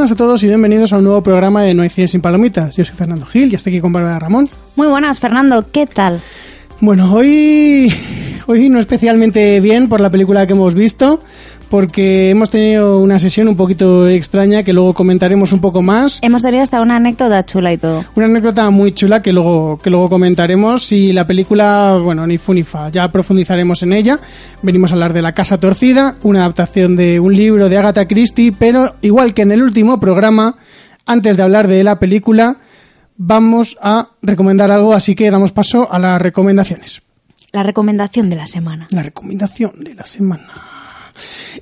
buenas a todos y bienvenidos a un nuevo programa de No hay cine sin palomitas. Yo soy Fernando Gil y estoy aquí con Bárbara Ramón. Muy buenas, Fernando, ¿qué tal? Bueno, hoy, hoy no especialmente bien por la película que hemos visto, porque hemos tenido una sesión un poquito extraña que luego comentaremos un poco más. Hemos tenido hasta una anécdota chula y todo. Una anécdota muy chula que luego, que luego comentaremos. Y la película, bueno, ni fu ni fa, ya profundizaremos en ella. Venimos a hablar de La Casa Torcida, una adaptación de un libro de Agatha Christie, pero igual que en el último programa, antes de hablar de la película, vamos a recomendar algo, así que damos paso a las recomendaciones. La recomendación de la semana. La recomendación de la semana.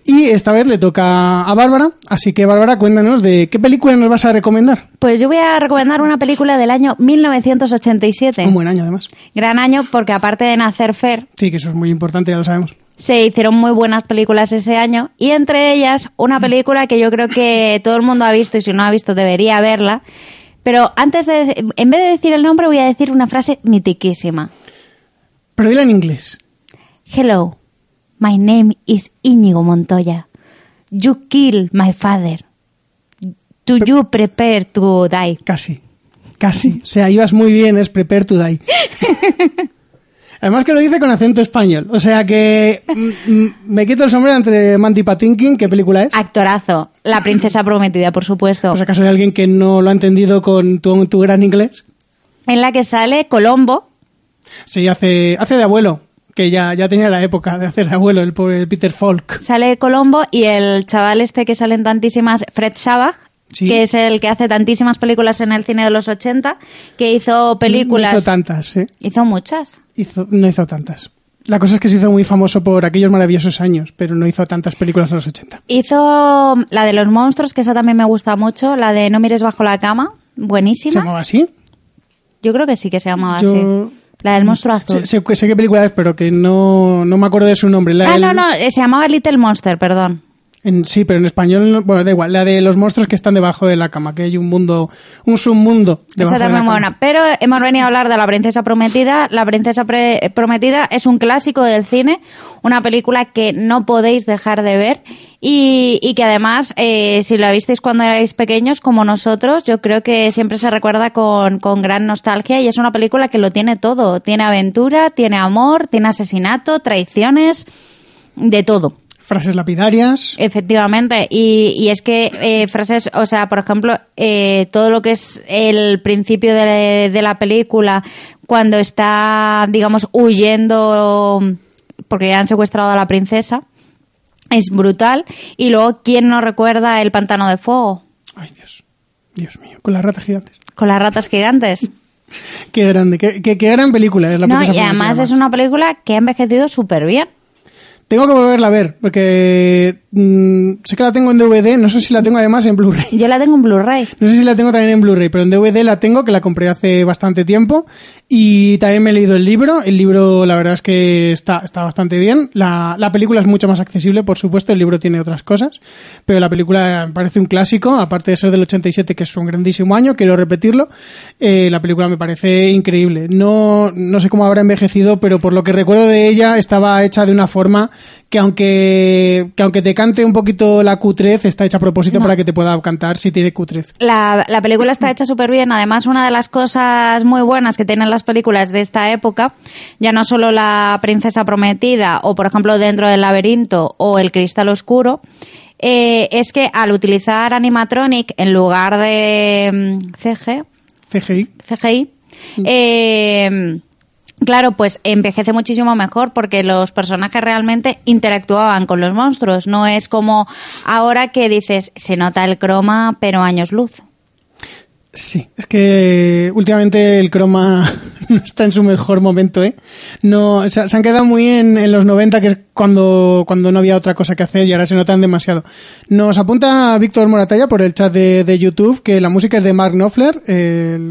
Y esta vez le toca a Bárbara, así que Bárbara, cuéntanos de qué película nos vas a recomendar. Pues yo voy a recomendar una película del año 1987. Un buen año, además. Gran año porque aparte de nacer Fer, Sí, que eso es muy importante, ya lo sabemos. se hicieron muy buenas películas ese año y entre ellas una película que yo creo que todo el mundo ha visto y si no ha visto debería verla. Pero antes de, en vez de decir el nombre voy a decir una frase mitiquísima. Pero dila en inglés. Hello, my name is Íñigo Montoya. You kill my father. Do you prepare to die? Casi. Casi. O sea, ibas muy bien, es Prepare to Die. Además que lo dice con acento español. O sea que mm, mm, me quito el sombrero entre Mandy Patinkin, ¿qué película es? Actorazo. La princesa prometida, por supuesto. Pues acaso hay alguien que no lo ha entendido con tu, tu gran inglés. En la que sale Colombo. Sí, hace, hace de abuelo, que ya, ya tenía la época de hacer abuelo, el pobre Peter Falk. Sale Colombo y el chaval este que sale en tantísimas, Fred Savage, Sí. que es el que hace tantísimas películas en el cine de los 80, que hizo películas... No hizo tantas, ¿eh? Hizo muchas. Hizo- no hizo tantas. La cosa es que se hizo muy famoso por aquellos maravillosos años, pero no hizo tantas películas en los 80. Hizo la de los monstruos, que esa también me gusta mucho, la de No mires bajo la cama, ¿Se buenísima. llamaba así? Yo creo que sí que se llamaba Yo- así. La del monstruo azul. Sé, sé- sé qué película es, pero que no, no me acuerdo de su nombre. La ah, del- no, no, eh, se llamaba Little Monster, perdón. En- sí, pero en español, no- bueno, da igual. La de los monstruos que están debajo de la cama, que hay un mundo, un submundo debajo Esa de la cama. buena. Pero hemos venido a hablar de La Princesa Prometida. La Princesa Pre- Prometida es un clásico del cine, una película que no podéis dejar de ver y, y que además, eh, si la visteis cuando erais pequeños, como nosotros, yo creo que siempre se recuerda con, con gran nostalgia y es una película que lo tiene todo. Tiene aventura, tiene amor, tiene asesinato, traiciones, de todo. Frases lapidarias. Efectivamente, y, y es que eh, frases, o sea, por ejemplo, eh, todo lo que es el principio de, de la película, cuando está, digamos, huyendo porque ya han secuestrado a la princesa, es brutal. Y luego, ¿quién no recuerda el pantano de fuego? Ay, Dios. Dios mío, con las ratas gigantes. Con las ratas gigantes. Qué grande, qué, qué- qué gran película es la No, y además es una película que ha envejecido súper bien. Tengo que volverla a ver, porque mm, sé que la tengo en DVD, no sé si la tengo además en Blu-ray. Yo la tengo en Blu-ray. No sé si la tengo también en Blu-ray, pero en DVD la tengo, que la compré hace bastante tiempo. Y también me he leído el libro. El libro, la verdad es que está, está bastante bien. La, la película es mucho más accesible, por supuesto. El libro tiene otras cosas. Pero la película me parece un clásico, aparte de ser del 87, que es un grandísimo año, quiero repetirlo. eh, la película me parece increíble. No, no sé cómo habrá envejecido, pero por lo que recuerdo de ella, estaba hecha de una forma que aunque, que aunque te cante un poquito la cutrez, está hecha a propósito para que te pueda cantar si tiene cutrez. La, la película está hecha súper bien. Además, una de las cosas muy buenas que tienen las películas de esta época, ya no solo La Princesa Prometida o, por ejemplo, Dentro del Laberinto o El Cristal Oscuro, eh, es que al utilizar animatronic en lugar de mm, CG, CGI. CGI, eh, Claro, pues envejece muchísimo mejor porque los personajes realmente interactuaban con los monstruos. No es como ahora que dices, se nota el croma, pero años luz. Sí, es que últimamente el croma no está en su mejor momento, ¿eh? No, se, han quedado muy en, en, los 90, que es cuando, cuando no había otra cosa que hacer y ahora se notan demasiado. Nos apunta Víctor Moratalla por el chat de, de, YouTube que la música es de Mark Knopfler,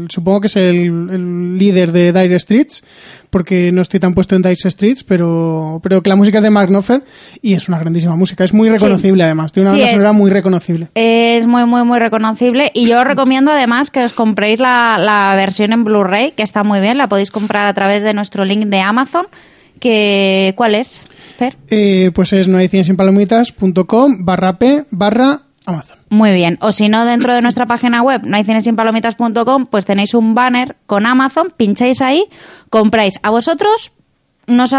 supongo que es el, el, líder de Dire Streets, porque no estoy tan puesto en Dice Streets, pero, pero que la música es de Mark Knopfler y es una grandísima música. Es muy reconocible sí. además, tiene una sí, sonora muy reconocible. Es muy, muy, muy reconocible y yo os recomiendo además que os compréis la, la versión en Blu-ray, que está muy bien, la podéis comprar a través de nuestro link de Amazon. Que, ¿Cuál es, Fer? Eh, pues es no hay sin palomitas.com barra p barra Amazon. Muy bien. O si no, dentro de nuestra página web, no hay palomitas.com, pues tenéis un banner con Amazon, pincháis ahí, compráis. A vosotros nos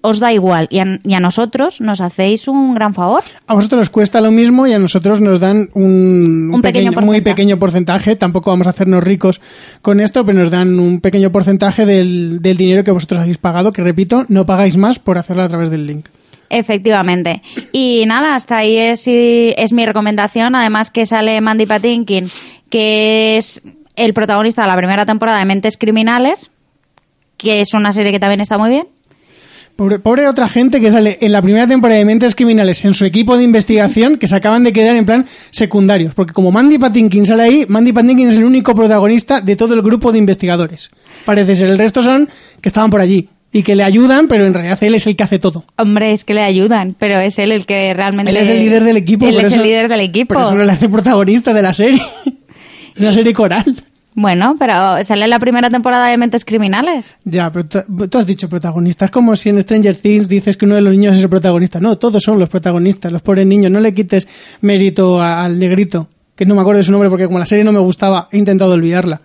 os da igual y a, y a, nosotros nos hacéis un gran favor. A vosotros os cuesta lo mismo y a nosotros nos dan un, un, un pequeño, pequeño muy pequeño porcentaje. Tampoco vamos a hacernos ricos con esto, pero nos dan un pequeño porcentaje del, del dinero que vosotros habéis pagado, que repito, no pagáis más por hacerlo a través del link. Efectivamente. Y nada, hasta ahí es, es mi recomendación. Además que sale Mandy Patinkin, que es el protagonista de la primera temporada de Mentes Criminales, que es una serie que también está muy bien. Pobre, pobre, otra gente que sale en la primera temporada de Mentes Criminales en su equipo de investigación que se acaban de quedar en plan secundarios. Porque como Mandy Patinkin sale ahí, Mandy Patinkin es el único protagonista de todo el grupo de investigadores. Parece ser, el resto son que estaban por allí y que le ayudan, pero en realidad él es el que hace todo. Hombre, es que le ayudan, pero es él el que realmente... Él es el líder del equipo. Él es eso, el líder del equipo. Por eso no le hace protagonista de la serie. es una serie coral. Bueno, pero sale la primera temporada de Mentes Criminales. Ya, pero tú has dicho protagonista. Es como si en Stranger Things dices que uno de los niños es el protagonista. No, todos son los protagonistas, los pobres niños. No le quites mérito al negrito, que no me acuerdo de su nombre porque como la serie no me gustaba, he intentado olvidarla.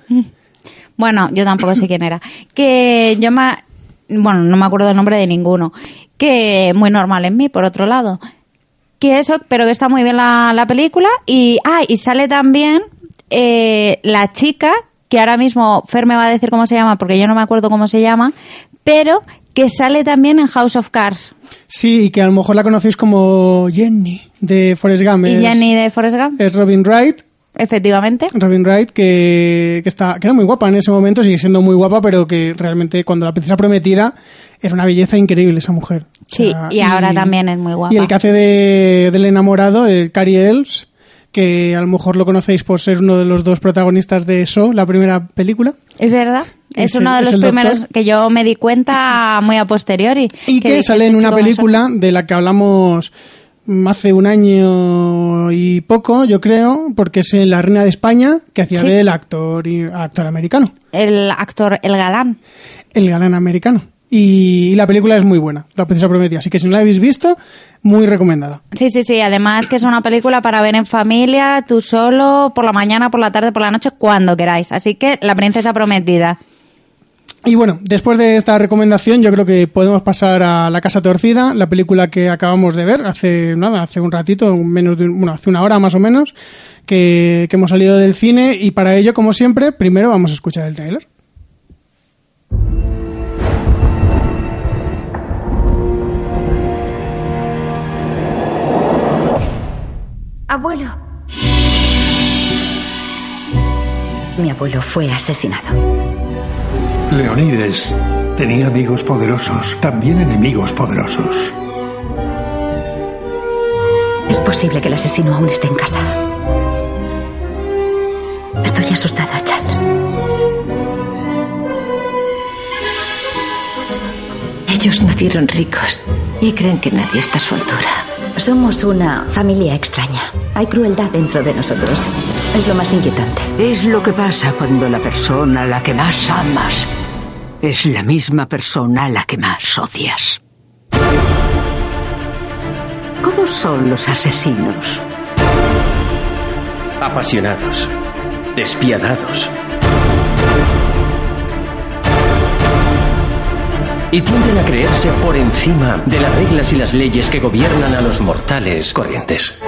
Bueno, yo tampoco sé quién era. Que yo me... Bueno, no me acuerdo el nombre de ninguno. Que muy normal en mí, por otro lado. Que eso, pero que está muy bien la, la película. Y, ah, y sale también eh, la chica, que ahora mismo Fer me va a decir cómo se llama, porque yo no me acuerdo cómo se llama, pero que sale también en House of Cards. Sí, y que a lo mejor la conocéis como Jenny de Forrest Gump. ¿Y Jenny de Forrest Gump? Es Robin Wright. Efectivamente. Robin Wright, que, que, está, que era muy guapa en ese momento, sigue siendo muy guapa, pero que realmente cuando la princesa prometida era una belleza increíble esa mujer. Sí, o sea, y ahora y, también es muy guapa. Y el que hace de, del enamorado, el Cary Elves, que a lo mejor lo conocéis por ser uno de los dos protagonistas de So, la primera película. Es verdad. Es, es uno de los primeros doctor. que yo me di cuenta muy a posteriori. Y que, que sale en una película de la que hablamos hace un año y poco, yo creo, porque es en La Reina de España, que hacía Sí. del actor, actor americano. El actor, el galán. El galán americano. Y, y la película es muy buena, La Princesa Prometida. Así que si no la habéis visto, muy recomendada. Sí, sí, sí. Además que es una película para ver en familia, tú solo, por la mañana, por la tarde, por la noche, cuando queráis. Así que La Princesa Prometida. Y bueno, después de esta recomendación, yo creo que podemos pasar a La Casa Torcida, la película que acabamos de ver hace nada, hace un ratito, menos de, un- bueno, hace una hora más o menos, que, que hemos salido del cine. Y para ello, como siempre, primero vamos a escuchar el tráiler. Abuelo. Mi abuelo fue asesinado. Leonides tenía amigos poderosos, también enemigos poderosos. Es posible que el asesino aún esté en casa. Estoy asustada, Charles. Ellos nacieron ricos y creen que nadie está a su altura. Somos una familia extraña. Hay crueldad dentro de nosotros. Es lo más inquietante. Es lo que pasa cuando la persona a la que más amas es la misma persona a la que más odias. ¿Cómo son los asesinos? Apasionados, despiadados. Y tienden a creerse por encima de las reglas y las leyes que gobiernan a los mortales corrientes.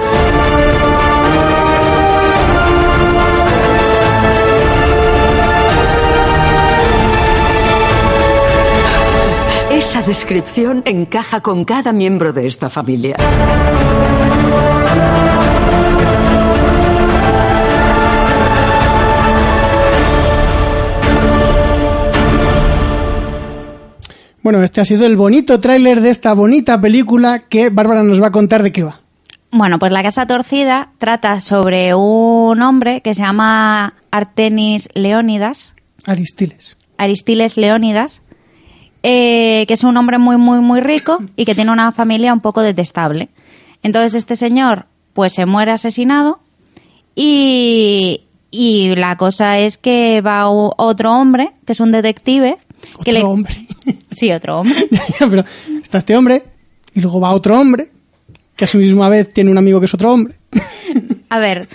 Descripción encaja con cada miembro de esta familia. Bueno, este ha sido el bonito tráiler de esta bonita película que Bárbara nos va a contar de qué va. Bueno, pues La Casa Torcida trata sobre un hombre que se llama Artenis Leónidas, Aristiles. Aristiles Leónidas, eh, que es un hombre muy, muy, muy rico y que tiene una familia un poco detestable. Entonces este señor, pues se muere asesinado y, y la cosa es que va otro hombre, que es un detective, que Otro le... hombre. Sí, otro hombre. Pero está este hombre y luego va otro hombre que a su misma vez tiene un amigo que es otro hombre. A ver,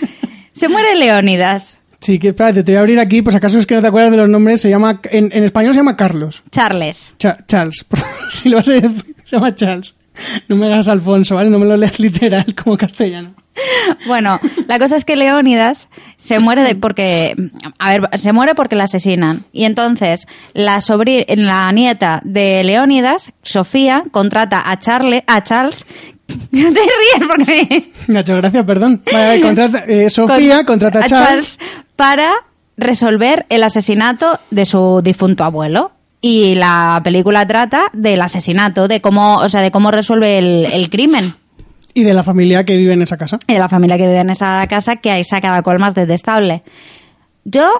se muere Leónidas. Sí, que espérate, te voy a abrir aquí, pues acaso es que no te acuerdas de los nombres, se llama, en, en español se llama Carlos. Charles. Cha- Charles, si lo vas a decir, se llama Charles. No me hagas Alfonso, ¿vale? No me lo leas literal como castellano. Bueno, la cosa es que Leónidas se muere de, porque, a ver, se muere porque la asesinan. Y entonces la sobri- la nieta de Leónidas, Sofía, contrata a Charle, a Charles. No te ríes porque Me ha hecho gracia, perdón. Vale, contrata, eh, Sofía con- contrata a Charles. para resolver el asesinato de su difunto abuelo. Y la película trata del asesinato, de cómo, o sea, de cómo resuelve el, el crimen. y de la familia que vive en esa casa. y de la familia que vive en esa casa que ahí saca cada cual más detestable. Yo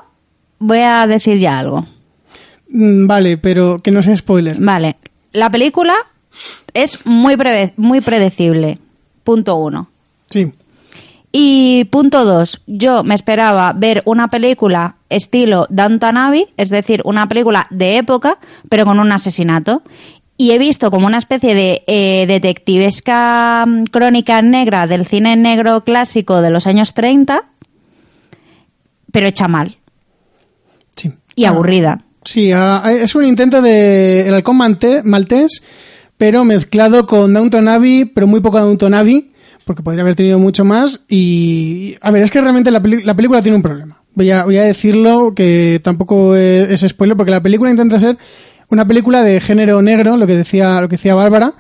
voy a decir ya algo. Mm, Vale, pero que no sea spoiler. Vale, la película es muy, preve- muy predecible. Punto uno. Sí. Y punto dos, yo me esperaba ver una película estilo Downton Abbey, es decir, una película de época, pero con un asesinato. Y he visto como una especie de eh, detectivesca mm, crónica negra del cine negro clásico de los años 30, pero hecha mal Sí. y aburrida. Sí, ah, es un intento de El Halcón Maltés, pero mezclado con Downton Abbey, pero muy poco Downton Abbey, porque podría haber tenido mucho más. Y, a ver, es que realmente la, la película tiene un problema. Voy a, voy a decirlo, que tampoco es, spoiler, porque la película intenta ser una película de género negro, lo que decía, lo que decía Bárbara,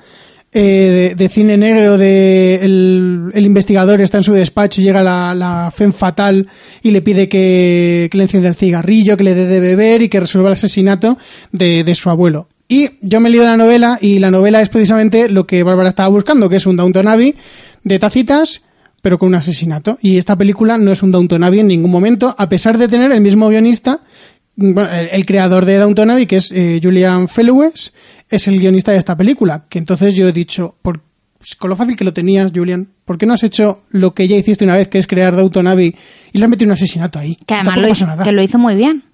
eh, de, de cine negro, de el, el investigador está en su despacho llega la, la femme fatal y le pide que, le encienda el cigarrillo, que le dé de beber y que resuelva el asesinato de su abuelo. Y yo me he leído la novela y la novela es precisamente lo que Bárbara estaba buscando, que es un Downton Abbey de tacitas, pero con un asesinato. Y esta película no es un Downton Abbey en ningún momento, a pesar de tener el mismo guionista, bueno, el, el creador de Downton Abbey, que es eh, Julian Fellowes, es el guionista de esta película. Que entonces yo he dicho, por, pues, con lo fácil que lo tenías, Julian, ¿por qué no has hecho lo que ya hiciste una vez, que es crear Downton Abbey y le has metido un asesinato ahí? Que además lo hizo, que lo hizo muy bien.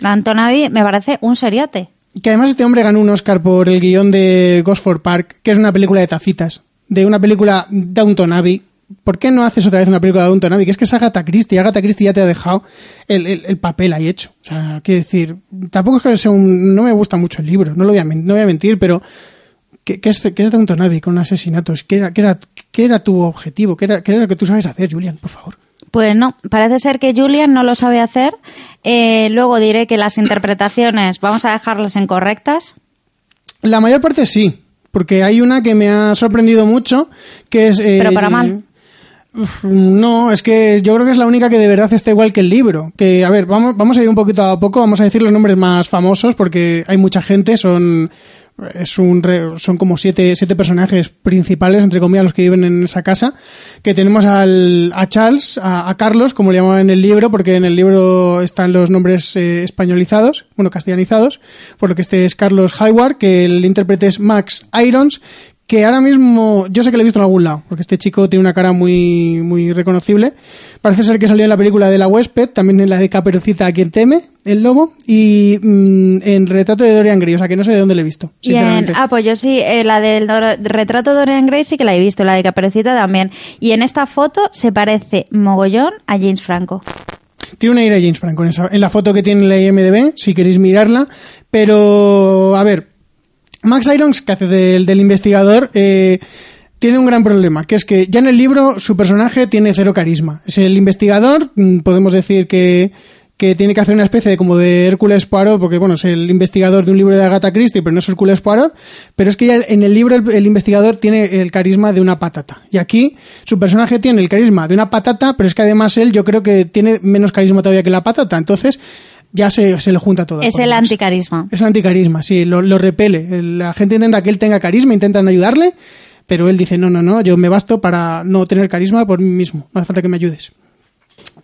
Downton Abbey me parece un seriote. Que además este hombre ganó un Oscar por el guion de Gosford Park, que es una película de tacitas, de una película Downton Abbey. ¿Por qué no haces otra vez una película de Downton Abbey? Que es que es Agatha Christie. Agatha Christie ya te ha dejado el, el- el papel ahí hecho. O sea, quiero decir, tampoco es que sea un... No me gusta mucho el libro, no lo voy a, no voy a mentir, pero... ¿Qué, qué es, qué es Downton Abbey con asesinatos? ¿Qué era, qué era, qué era tu objetivo? ¿Qué era, ¿Qué era lo que tú sabes hacer, Julian? Por favor. Pues no, parece ser que Julian no lo sabe hacer. Eh, luego diré que las interpretaciones vamos a dejarlas en correctas. La mayor parte sí, porque hay una que me ha sorprendido mucho, que es... eh, Pero para mal. Uf, No, es que yo creo que es la única que de verdad está igual que el libro. Que, a ver, vamos, vamos a ir un poquito a poco, vamos a decir los nombres más famosos, porque hay mucha gente, son es un re- son como siete, siete personajes principales, entre comillas, los que viven en esa casa, que tenemos al, a Charles, a, Carlos, como le llamaban en el libro, porque en el libro están los nombres eh, españolizados, bueno, castellanizados, por lo que este es Carlos Hayward, que el intérprete es Max Irons, que ahora mismo yo sé que lo he visto en algún lado, porque este chico tiene una cara muy, muy reconocible. Parece ser que salió en la película de La Huésped, también en la de Caperucita a quien teme, el lobo, y mm, en Retrato de Dorian Gray, o sea que no sé de dónde le he visto, Y en, sinceramente. ah, pues yo sí, eh, la del retrato de Dorian Gray sí que la he visto, la de Caperucita también. Y en esta foto se parece mogollón a James Franco. Tiene una ira James Franco en, esa- en la foto que tiene en la IMDB, si queréis mirarla. Pero, a ver, Max Irons, que hace del, del investigador, eh, tiene un gran problema, que es que ya en el libro su personaje tiene cero carisma. Es el investigador, mm, podemos decir que, que tiene que hacer una especie de como de Hércules Poirot, porque bueno, es el investigador de un libro de Agatha Christie, pero no es Hércules Poirot, pero es que ya en el libro el, el investigador tiene el carisma de una patata. Y aquí su personaje tiene el carisma de una patata, pero es que además él yo creo que tiene menos carisma todavía que la patata, entonces ya se, se le junta todo. Es el menos. anticarisma. Es el anticarisma, sí, lo, lo repele. La gente intenta que él tenga carisma, intentan ayudarle, pero él dice, no, no, no, yo me basto para no tener carisma por mí mismo, no hace falta que me ayudes.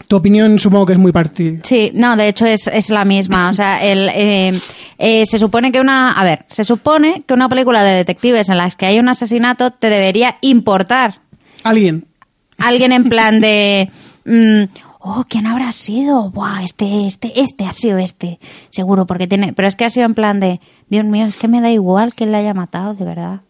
Tu opinión supongo que es muy partida. Sí, no, de hecho es, es la misma. O sea, el, eh, eh, se supone que una. A ver, se supone que una película de detectives en la que hay un asesinato te debería importar. Alguien. Alguien en plan de. mm, oh, ¿quién habrá sido? Buah, este, este, este ha sido este. Seguro, porque tiene. Pero es que ha sido en plan de. Dios mío, es que me da igual quién la haya matado, de verdad.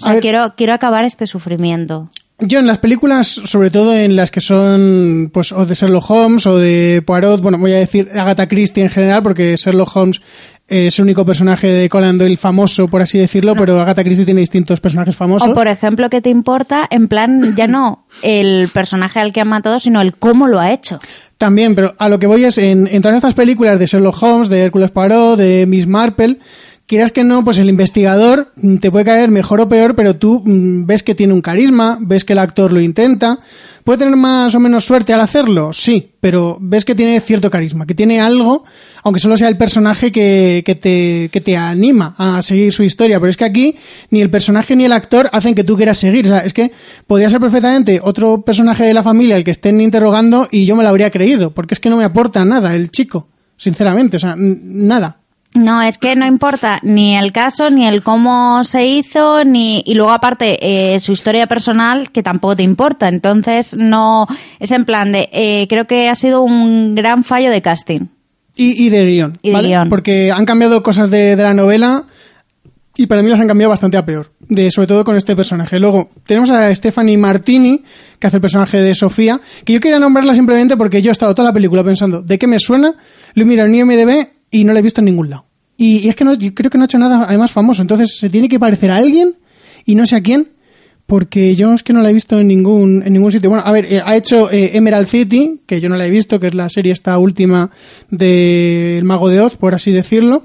O sea, ver. quiero, quiero acabar este sufrimiento. Yo en las películas, sobre todo en las que son, pues, o de Sherlock Holmes o de Poirot, bueno, voy a decir Agatha Christie en general, porque Sherlock Holmes es el único personaje de Conan Doyle famoso, por así decirlo, pero Agatha Christie tiene distintos personajes famosos. O por ejemplo, ¿qué te importa? En plan, ya no el personaje al que han matado, sino el cómo lo ha hecho. También, pero a lo que voy es, en, en todas estas películas de Sherlock Holmes, de Hércules Poirot, de Miss Marple, quieras que no, pues el investigador mm, te puede caer mejor o peor, pero tú mm, ves que tiene un carisma, ves que el actor lo intenta. ¿Puede tener más o menos suerte al hacerlo? Sí, pero ves que tiene cierto carisma, que tiene algo, aunque solo sea el personaje que, que, te, que te anima a seguir su historia. Pero es que aquí ni el personaje ni el actor hacen que tú quieras seguir. O sea, es que podría ser perfectamente otro personaje de la familia el que estén interrogando y yo me lo habría creído, porque es que no me aporta nada el chico, sinceramente, o sea, nada. No, es que no importa ni el caso, ni el cómo se hizo, ni y luego aparte eh, su historia personal que tampoco te importa. Entonces no es en plan de eh, creo que ha sido un gran fallo de casting. Y, y de guion. Y de ¿vale? guion. Porque han cambiado cosas de, de la novela y para mí las han cambiado bastante a peor. De, sobre todo con este personaje. Luego, tenemos a Stephanie Martini, que hace el personaje de Sofía, que yo quería nombrarla simplemente porque yo he estado toda la película pensando, ¿de qué me suena? Lo he mirado en IMDB y no la he visto en ningún lado. Y, es que no, creo que no ha hecho nada además famoso. Entonces, se tiene que parecer a alguien y no sé a quién. Porque yo es que no la he visto en ningún, en ningún sitio. Bueno, a ver, eh, ha hecho eh, Emerald City, que yo no la he visto, que es la serie esta última de El Mago de Oz, por así decirlo.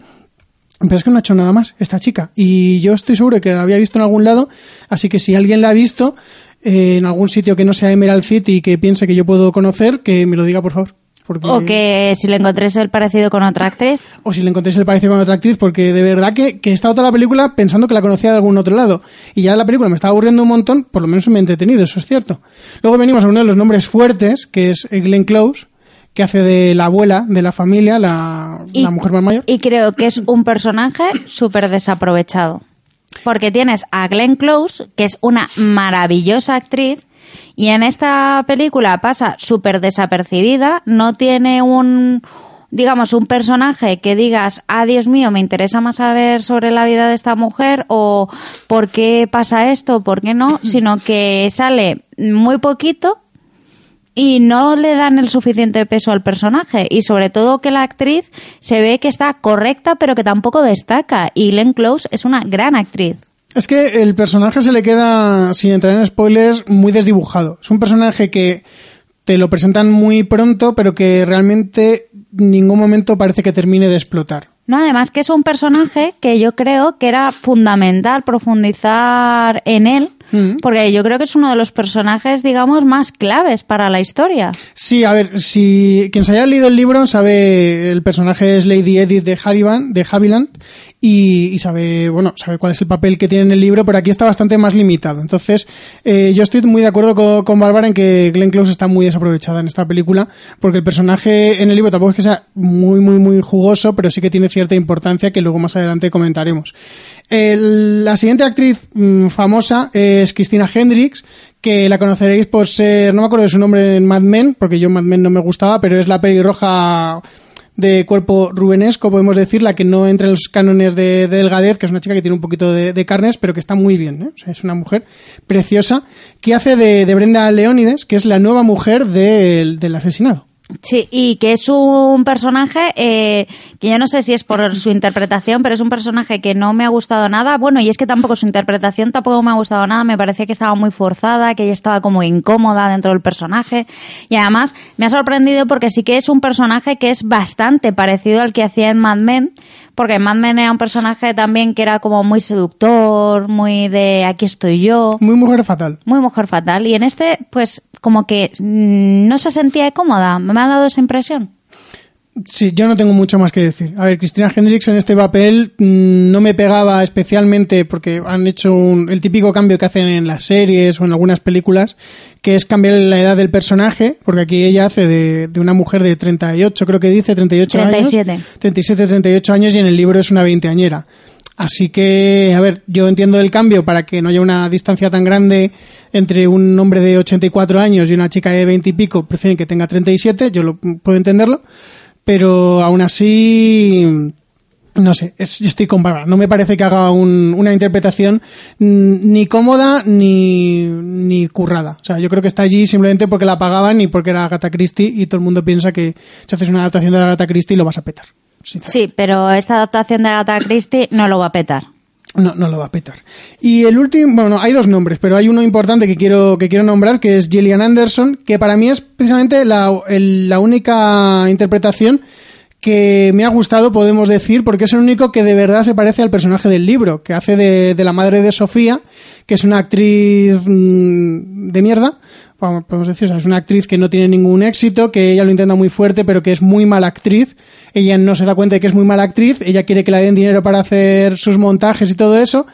Pero es que no ha hecho nada más esta chica. Y yo estoy seguro que la había visto en algún lado. Así que si alguien la ha visto eh, en algún sitio que no sea Emerald City y que piense que yo puedo conocer, que me lo diga, por favor. Porque- O que si le encontrés el parecido con otra actriz. o si le encontréis el parecido con otra actriz, porque de verdad que, que he estado toda la película pensando que la conocía de algún otro lado. Y ya la película me estaba aburriendo un montón, por lo menos me he entretenido, eso es cierto. Luego venimos a uno de los nombres fuertes, que es Glenn Close, que hace de la abuela de la familia, la, Y- la mujer más mayor. Y creo que es un personaje súper desaprovechado. Porque tienes a Glenn Close, que es una maravillosa actriz, y en esta película pasa súper desapercibida, no tiene un, digamos, un personaje que digas, ah, Dios mío, me interesa más saber sobre la vida de esta mujer, o por qué pasa esto, por qué no, sino que sale muy poquito y no le dan el suficiente peso al personaje y sobre todo que la actriz se ve que está correcta pero que tampoco destaca y Glenn Close es una gran actriz. Es que el personaje se le queda, sin entrar en spoilers, muy desdibujado. Es un personaje que te lo presentan muy pronto, pero que realmente en ningún momento parece que termine de explotar. No, además que es un personaje que yo creo que era fundamental profundizar en él, Mm. porque yo creo que es uno de los personajes, digamos, más claves para la historia. Sí, a ver, si quien se haya leído el libro sabe, el personaje es Lady Edith de de Haviland y, y sabe, bueno, sabe cuál es el papel que tiene en el libro, pero aquí está bastante más limitado. Entonces, eh, yo estoy muy de acuerdo con, con Bárbara en que Glenn Close está muy desaprovechada en esta película, porque el personaje en el libro tampoco es que sea muy, muy, muy jugoso, pero sí que tiene cierta importancia que luego más adelante comentaremos. La siguiente actriz mm, famosa es Christina Hendricks, que la conoceréis por ser, no me acuerdo de su nombre en Mad Men, porque yo Mad Men no me gustaba, pero es la pelirroja de cuerpo rubenesco, podemos decir, la que no entra en los cánones de, de delgadez, que es una chica que tiene un poquito de, carnes, pero que está muy bien, ¿eh? O sea, es una mujer preciosa, que hace de, de Brenda Leónides, que es la nueva mujer del- del asesinado. Sí, y que es un personaje eh, que yo no sé si es por su interpretación, pero es un personaje que no me ha gustado nada. Bueno, y es que tampoco su interpretación tampoco me ha gustado nada. Me parecía que estaba muy forzada, que ella estaba como incómoda dentro del personaje. Y además me ha sorprendido porque sí que es un personaje que es bastante parecido al que hacía en Mad Men. Porque Mad Men era un personaje también que era como muy seductor, muy de aquí estoy yo. Muy mujer fatal. Muy mujer fatal. Y en este, pues como que mm, no se sentía cómoda. Me ha dado esa impresión. Sí, yo no tengo mucho más que decir. A ver, Cristina Hendricks en este papel mm, no me pegaba especialmente porque han hecho un- el típico cambio que hacen en las series o en algunas películas, que es cambiar la edad del personaje, porque aquí ella hace de, de una mujer de 38, creo que dice, 38 37. años. 37, 38 años y en el libro es una veinteañera. Así que, a ver, yo entiendo el cambio para que no haya una distancia tan grande entre un hombre de 84 años y una chica de 20 y pico, prefieren que tenga 37, yo lo puedo entenderlo, pero aún así, no sé, es- estoy con. No me parece que haga un- una interpretación mm, ni cómoda ni, ni currada. O sea, yo creo que está allí simplemente porque la pagaban y porque era Agatha Christie y todo el mundo piensa que si haces una adaptación de Agatha Christie lo vas a petar. Sí, pero esta adaptación de Agatha Christie no lo va a petar. No, no lo va a petar. Y el último, bueno, hay dos nombres, pero hay uno importante que quiero, que quiero nombrar, que es Gillian Anderson, que para mí es precisamente la, el- la única interpretación que me ha gustado, podemos decir, porque es el único que de verdad se parece al personaje del libro, que hace de, de la madre de Sofía, que es una actriz mm, de mierda, podemos decir, o sea, es una actriz que no tiene ningún éxito, que ella lo intenta muy fuerte, pero que es muy mala actriz. Ella no se da cuenta de que es muy mala actriz, ella quiere que le den dinero para hacer sus montajes y todo eso.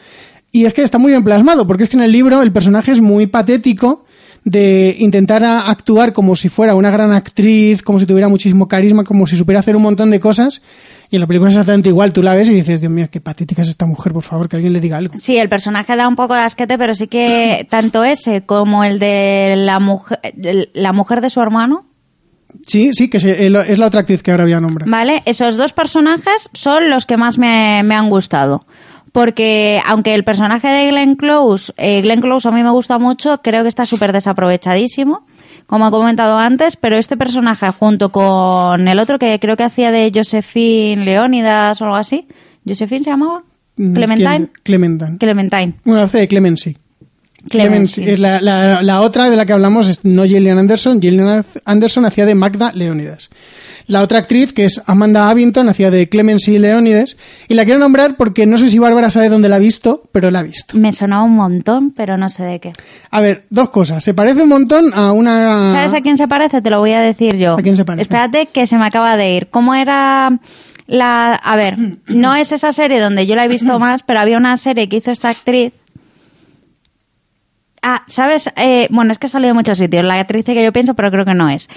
Y es que está muy bien plasmado, porque es que en el libro el personaje es muy patético de intentar actuar como si fuera una gran actriz, como si tuviera muchísimo carisma, como si supiera hacer un montón de cosas. Y en la película es exactamente igual. Tú la ves y dices, Dios mío, qué patética es esta mujer, por favor, que alguien le diga algo. Sí, el personaje da un poco de asquete, pero sí que tanto ese como el de la mujer, la mujer de su hermano, Sí, sí, que es la otra actriz que ahora voy a nombrar. ¿vale? Esos dos personajes son los que más me, me han gustado. Porque aunque el personaje de Glenn Close, eh, Glenn Close a mí me gusta mucho, creo que está súper desaprovechadísimo, como he comentado antes, pero este personaje junto con el otro que creo que hacía de Josephine Leónidas o algo así, ¿Josephine se llamaba? Mm, Clementine. Clementine. Clementine. Bueno, hace de Clemency. Clemency. Clemency. Es la, la- la otra de la que hablamos es no Gillian Anderson. Gillian Anderson hacía de Magda Leónidas. La otra actriz, que es Amanda Abington, hacía de Clemency Leónides. Y la quiero nombrar porque no sé si Bárbara sabe dónde la ha visto, pero la ha visto. Me sonaba un montón, pero no sé de qué. A ver, dos cosas. Se parece un montón a una... ¿Sabes a quién se parece? Te lo voy a decir yo. ¿A quién se parece? Espérate que se me acaba de ir. ¿Cómo era la... A ver, no es esa serie donde yo la he visto más, pero había una serie que hizo esta actriz. Ah, ¿sabes? Eh, bueno, es que ha salido de muchos sitios. La actriz que yo pienso, pero creo que no es.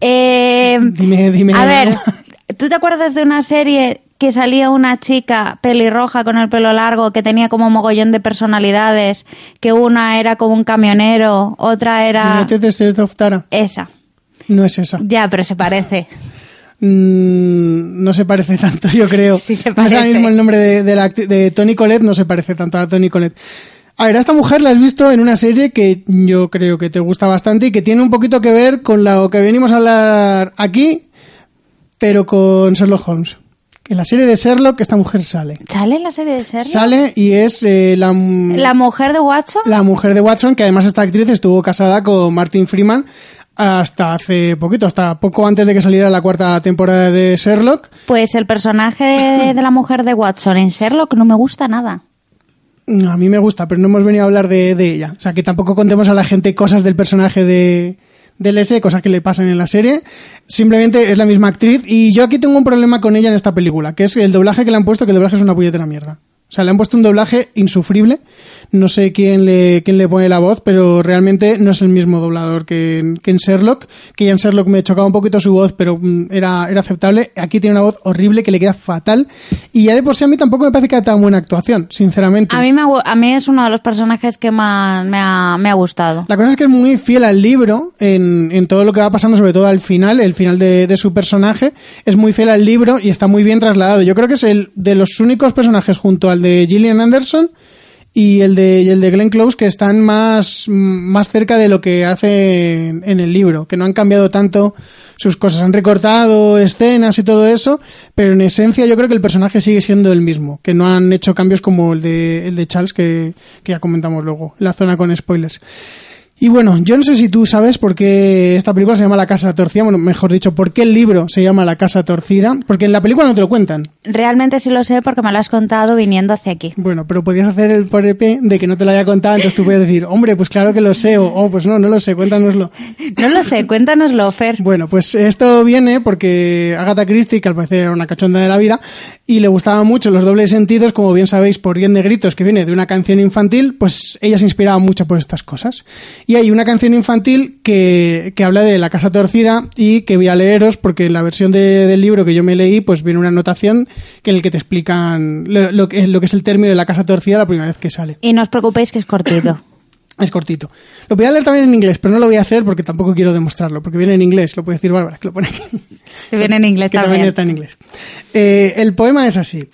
Eh, Dime, dime. a ver, ¿tú te acuerdas de una serie que salía una chica pelirroja con el pelo largo que tenía como mogollón de personalidades? Que una era como un camionero, otra era... De. Esa. No es esa. Ya, pero se parece. Mm, no se parece tanto, yo creo. Sí se es ahora parece. mismo el nombre de, de la de Tony Collette, no se parece tanto a Tony Collette. A ver, a esta mujer la has visto en una serie que yo creo que te gusta bastante y que tiene un poquito que ver con lo que venimos a hablar aquí, pero con Sherlock Holmes. En la serie de Sherlock esta mujer sale. ¿Sale en la serie de Sherlock? Sale y es eh, la, ¿La mujer de Watson? la mujer de Watson, que además esta actriz estuvo casada con Martin Freeman hasta hace poquito, hasta poco antes de que saliera la cuarta temporada de Sherlock. Pues el personaje de, de la mujer de Watson en Sherlock no me gusta nada. No, A mí me gusta, pero no hemos venido a hablar de, de ella. O sea, que tampoco contemos a la gente cosas del personaje de del S, cosas que le pasan en la serie. Simplemente es la misma actriz y yo aquí tengo un problema con ella en esta película, que es el doblaje que le han puesto, que el doblaje es una puñetera mierda. O sea, le han puesto un doblaje insufrible. No sé quién le, quién le pone la voz, pero realmente no es el mismo doblador que en, que en Sherlock. Que ya en Sherlock me chocaba un poquito su voz, pero mm, era, era aceptable. Aquí tiene una voz horrible que le queda fatal. Y ya de por sí a mí tampoco me parece que haya tan buena actuación, sinceramente. A mí, me, a mí es uno de los personajes que más me ha, me ha gustado. La cosa es que es muy fiel al libro en, en todo lo que va pasando, sobre todo al final, el final de, de su personaje. Es muy fiel al libro y está muy bien trasladado. Yo creo que es el de los únicos personajes junto al de Gillian Anderson y el de, y el de Glenn Close que están más, más cerca de lo que hace en, el libro, que no han cambiado tanto sus cosas. Han recortado escenas y todo eso, pero en esencia yo creo que el personaje sigue siendo el mismo, que no han hecho cambios como el de, el de Charles que, que ya comentamos luego, la zona con spoilers. Y bueno, yo no sé si tú sabes por qué esta película se llama La Casa Torcida, bueno, mejor dicho, por qué el libro se llama La Casa Torcida, porque en la película no te lo cuentan. Realmente sí lo sé porque me lo has contado viniendo hacia aquí. Bueno, pero podías hacer el por EP de que no te lo haya contado, entonces tú puedes decir, hombre, pues claro que lo sé, o oh, pues no, no lo sé, cuéntanoslo. No lo sé, cuéntanoslo, Fer. Bueno, pues esto viene porque Agatha Christie, que al parecer era una cachonda de la vida, y le gustaban mucho los dobles sentidos, como bien sabéis, por Bien de Gritos, que viene de una canción infantil, pues ella se inspiraba mucho por estas cosas. Y hay una canción infantil que, que habla de la casa torcida y que voy a leeros porque en la versión de- del libro que yo me leí, pues viene una anotación que en el que te explican lo, lo que, lo que es el término de la casa torcida la primera vez que sale. Y no os preocupéis que es cortito. Es cortito. Lo voy a leer también en inglés, pero no lo voy a hacer porque tampoco quiero demostrarlo, porque viene en inglés, lo puede decir Bárbara, que lo pone aquí. Si viene en inglés que también también. está en inglés. Eh, el poema es así.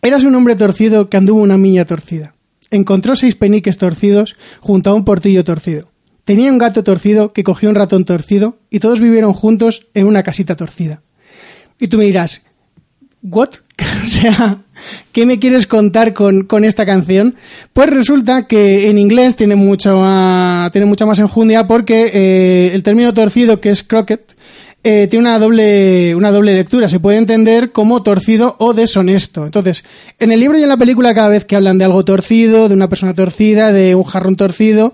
Eras un hombre torcido que anduvo una niña torcida. Encontró seis peniques torcidos junto a un portillo torcido. Tenía un gato torcido que cogió un ratón torcido y todos vivieron juntos en una casita torcida. Y tú me dirás, ¿what? o sea, ¿qué me quieres contar con, con esta canción? Pues resulta que en inglés tiene, mucho más, tiene mucha más enjundia porque eh, el término torcido, que es croquet, eh, tiene una doble, una doble lectura. Se puede entender como torcido o deshonesto. Entonces, en el libro y en la película, cada vez que hablan de algo torcido, de una persona torcida, de un jarrón torcido,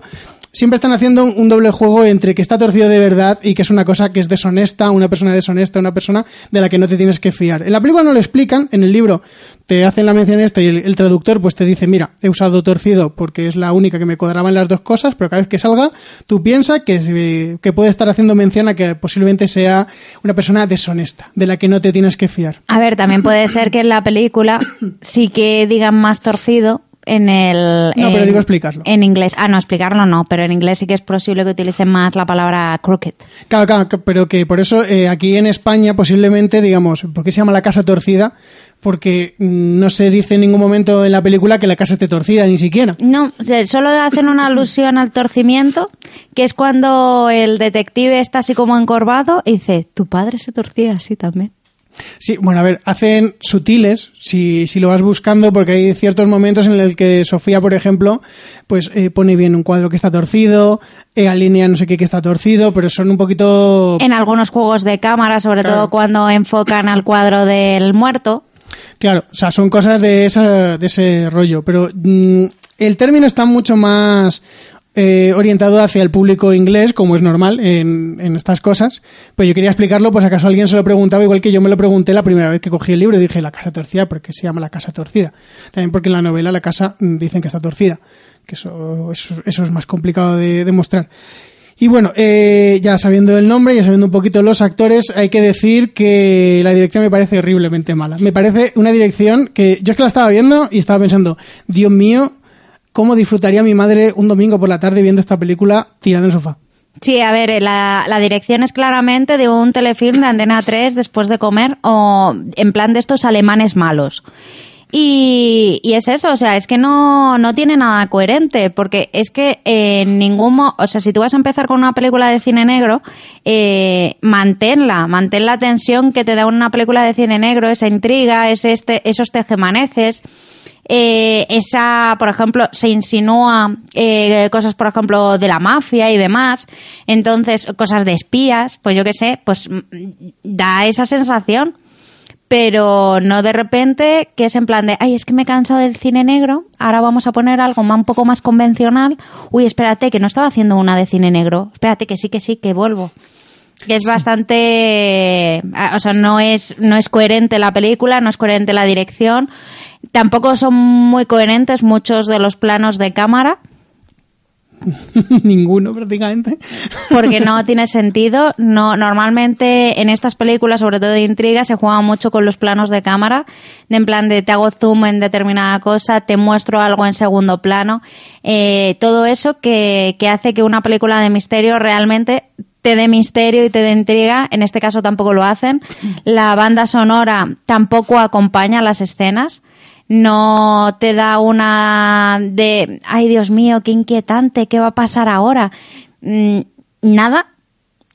siempre están haciendo un doble juego entre que está torcido de verdad y que es una cosa que es deshonesta, una persona deshonesta, una persona de la que no te tienes que fiar. En la película no lo explican, en el libro te hacen la mención esta y el, traductor pues te dice, mira, he usado torcido porque es la única que me cuadraba en las dos cosas, pero cada vez que salga, tú piensas que, que puede estar haciendo mención a que posiblemente sea una persona deshonesta, de la que no te tienes que fiar. A ver, también puede ser que en la película sí que digan más torcido en el... No, en, pero digo explicarlo. En inglés. Ah, no, explicarlo no, pero en inglés sí que es posible que utilicen más la palabra crooked. Claro, claro, pero que por eso eh, aquí en España posiblemente, digamos, ¿por qué se llama la casa torcida? Porque mm, no se dice en ningún momento en la película que la casa esté torcida, ni siquiera. No, solo hacen una alusión al torcimiento, que es cuando el detective está así como encorvado y dice, tu padre se torcía así también. Sí, bueno, a ver, hacen sutiles, si, si lo vas buscando, porque hay ciertos momentos en el que Sofía, por ejemplo, pues eh, pone bien un cuadro que está torcido, eh, alinea no sé qué que está torcido, pero son un poquito... En algunos juegos de cámara, sobre Claro. todo cuando enfocan al cuadro del muerto, Claro, o sea, son cosas de, esa, de ese rollo, pero mm, el término está mucho más eh, orientado hacia el público inglés, como es normal en, en estas cosas, pero yo quería explicarlo, pues acaso alguien se lo preguntaba, igual que yo me lo pregunté la primera vez que cogí el libro y dije, la casa torcida, ¿por qué se llama la casa torcida? También porque en la novela la casa mm, dicen que está torcida, que eso, eso, es más complicado de demostrar. Y bueno, eh, ya sabiendo el nombre, ya sabiendo un poquito los actores, hay que decir que la dirección me parece horriblemente mala. Me parece una dirección que yo es que la estaba viendo y estaba pensando, Dios mío, ¿cómo disfrutaría mi madre un domingo por la tarde viendo esta película tirada en el sofá? Sí, a ver, eh, la, la dirección es claramente de un telefilm de Antena 3 después de comer o en plan de estos alemanes malos. Y, y es eso, o sea, es que no, no tiene nada coherente, porque es que en ningún mo- o sea, si tú vas a empezar con una película de cine negro, eh, manténla, mantén la tensión que te da una película de cine negro, esa intriga, ese, este, esos tejemanejes, eh, esa, por ejemplo, se insinúa eh, cosas, por ejemplo, de la mafia y demás, entonces cosas de espías, pues yo qué sé, pues mm, da esa sensación, pero no de repente que es en plan de, ay, es que me he cansado del cine negro, ahora vamos a poner algo más, un poco más convencional, uy, espérate, que no estaba haciendo una de cine negro, espérate, que sí, que sí, que vuelvo. Que es bastante, ah, o sea, no es, no es coherente la película, no es coherente la dirección, tampoco son muy coherentes muchos de los planos de cámara, Ninguno prácticamente. porque no tiene sentido. No, normalmente en estas películas, sobre todo de intriga, se juega mucho con los planos de cámara, de en plan de te hago zoom en determinada cosa, te muestro algo en segundo plano. Eh, todo eso que, que hace que una película de misterio realmente te dé misterio y te dé intriga. En este caso tampoco lo hacen. La banda sonora tampoco acompaña las escenas no te da una de, ay Dios mío, qué inquietante, qué va a pasar ahora. Mm, Nada.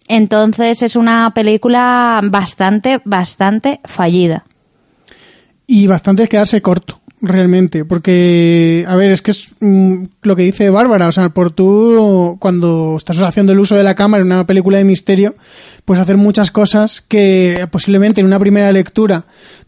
Entonces es una película bastante, bastante fallida. Y bastante quedarse corto, realmente. Porque, a ver, es que es mm, lo que dice Bárbara. O sea, por tú, cuando estás haciendo el uso de la cámara en una película de misterio, puedes hacer muchas cosas que posiblemente en una primera lectura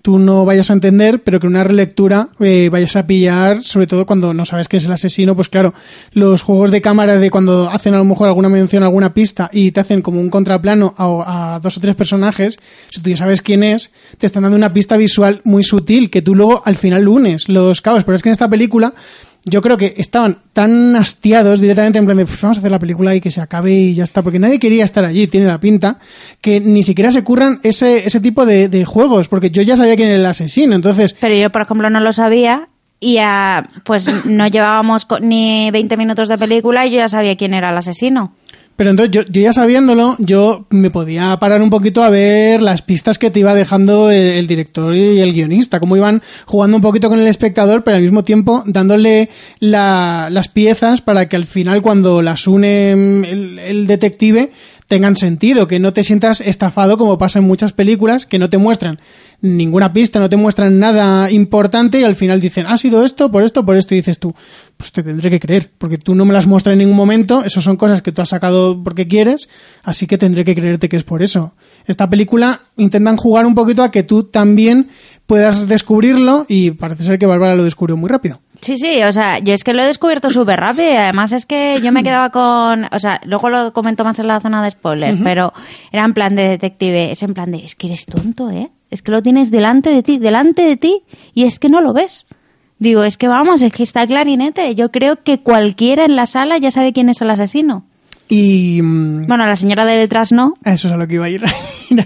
tú no vayas a entender, pero que una relectura eh, vayas a pillar, sobre todo cuando no sabes quién es el asesino, pues claro, los juegos de cámara de cuando hacen a lo mejor alguna mención, alguna pista y te hacen como un contraplano a, a dos o tres personajes, si tú ya sabes quién es, te están dando una pista visual muy sutil que tú luego al final unes los cabos, pero es que en esta película yo creo que estaban tan hastiados directamente en plan de "Pues vamos a hacer la película y que se acabe y ya está, porque nadie quería estar allí, tiene la pinta, que ni siquiera se curran ese, ese tipo de, juegos, porque yo ya sabía quién era el asesino, entonces Pero yo, por ejemplo, no lo sabía y pues no llevábamos ni 20 minutos de película y yo ya sabía quién era el asesino. Pero entonces yo, yo ya sabiéndolo, yo me podía parar un poquito a ver las pistas que te iba dejando el, director y el guionista, cómo iban jugando un poquito con el espectador, pero al mismo tiempo dándole la- las piezas para que al final cuando las une mm, el, el detective tengan sentido, que no te sientas estafado como pasa en muchas películas, que no te muestran ninguna pista, no te muestran nada importante y al final dicen, ha sido esto, por esto, por esto, y dices tú, pues te tendré que creer, porque tú no me las muestras en ningún momento, eso son cosas que tú has sacado porque quieres, así que tendré que creerte que es por eso. Esta película intentan jugar un poquito a que tú también puedas descubrirlo y parece ser que Bárbara lo descubrió muy rápido. Sí, sí, o sea, yo es que lo he descubierto súper rápido y además es que yo me quedaba con, o sea, luego lo comento más en la zona de spoiler, pero era en plan de detective, es en plan de, es que eres tonto, ¿eh? Es que lo tienes delante de ti, delante de ti y es que no lo ves. Digo, es que vamos, es que está clarinete. Yo creo que cualquiera en la sala ya sabe quién es el asesino. Y mm, Bueno, la señora de detrás no. Eso es a lo que iba a ir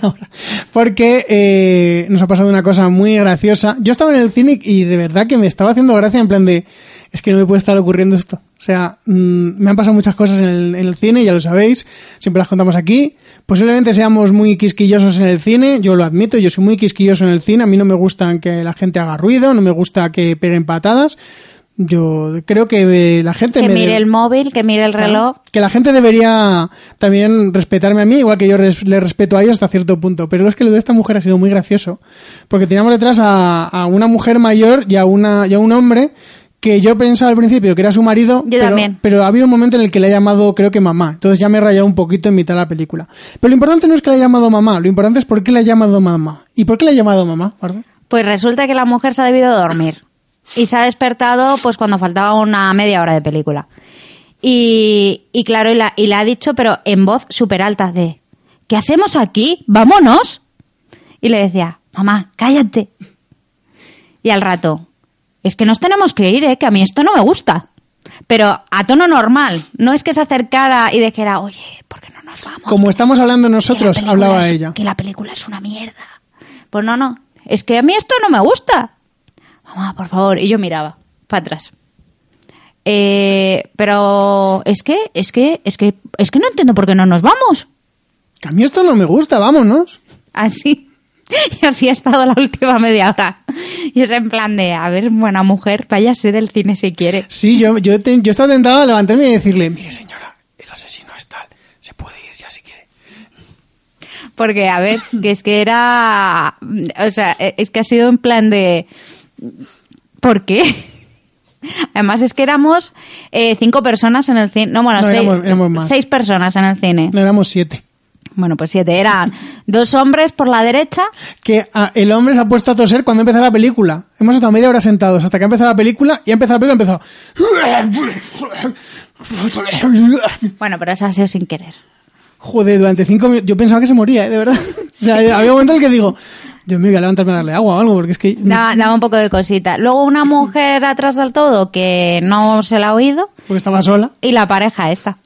ahora. Porque eh, nos ha pasado una cosa muy graciosa. Yo estaba en el cine y de verdad que me estaba haciendo gracia en plan de... Es que no me puede estar ocurriendo esto. O sea, mm, me han pasado muchas cosas en el, en el cine, ya lo sabéis. Siempre las contamos aquí. Posiblemente seamos muy quisquillosos en el cine. Yo lo admito, yo soy muy quisquilloso en el cine. A mí no me gusta que la gente haga ruido, no me gusta que peguen patadas. Yo creo que eh, la gente... Que me mire de- el móvil, que mire el reloj. que la gente debería también respetarme a mí, igual que yo res- le respeto a ellos hasta cierto punto. Pero es que lo de esta mujer ha sido muy gracioso. Porque teníamos detrás a, a una mujer mayor y a, una, y a un hombre que yo pensaba al principio que era su marido. Yo pero, también. pero ha habido un momento en el que le ha llamado, creo que mamá. Entonces ya me he rayado un poquito en mitad de la película. Pero lo importante no es que le haya llamado mamá, lo importante es por qué le ha llamado mamá. ¿Y por qué le ha llamado mamá? Bárbara? Pues resulta que la mujer se ha debido dormir y se ha despertado pues cuando faltaba una media hora de película. Y, y claro, y, la, y ha dicho, pero en voz súper alta, de ¿qué hacemos aquí? ¡Vámonos! Y le decía, mamá, cállate. Y al rato, es que nos tenemos que ir, ¿eh? que a mí esto no me gusta. Pero a tono normal, no es que se acercara y dijera, oye, ¿por qué no nos vamos? Como estamos hablando nosotros, hablaba es- ella. Que la película es una mierda. Pues no, no. Es que a mí esto no me gusta. Mamá, por favor. Y yo miraba, para atrás. Eh, pero es que, es que, es que, es que no entiendo por qué no nos vamos. Que a mí esto no me gusta, vámonos. Así. Y así ha estado la última media hora. Y es en plan de, a ver, buena mujer, váyase del cine si quiere. Sí, yo, yo, te- yo estaba tentado a levantarme y decirle, mire señora, el asesino es tal, se puede ir ya si quiere. Porque, a ver, que es que era. O sea, es que ha sido en plan de. ¿Por qué? Además, es que éramos eh, cinco personas en el cine. No, bueno, No, seis, éramos- éramos más. seis personas en el cine. No éramos siete. Bueno, pues siete. Eran dos hombres por la derecha. Que ah, el hombre se ha puesto a toser cuando empieza la película. Hemos estado media hora sentados hasta que ha empezado la película y ha empezado la película y ha empezado. Bueno, pero eso ha sido sin querer. Joder, durante cinco minutos. Yo pensaba que se moría, ¿eh? de verdad. O sea, había un momento en el que digo, Dios mío, voy a levantarme a darle agua o algo, porque es que. Daba, daba un poco de cosita. Luego una mujer atrás del todo que no se la ha oído. Porque estaba sola. Y la pareja esta.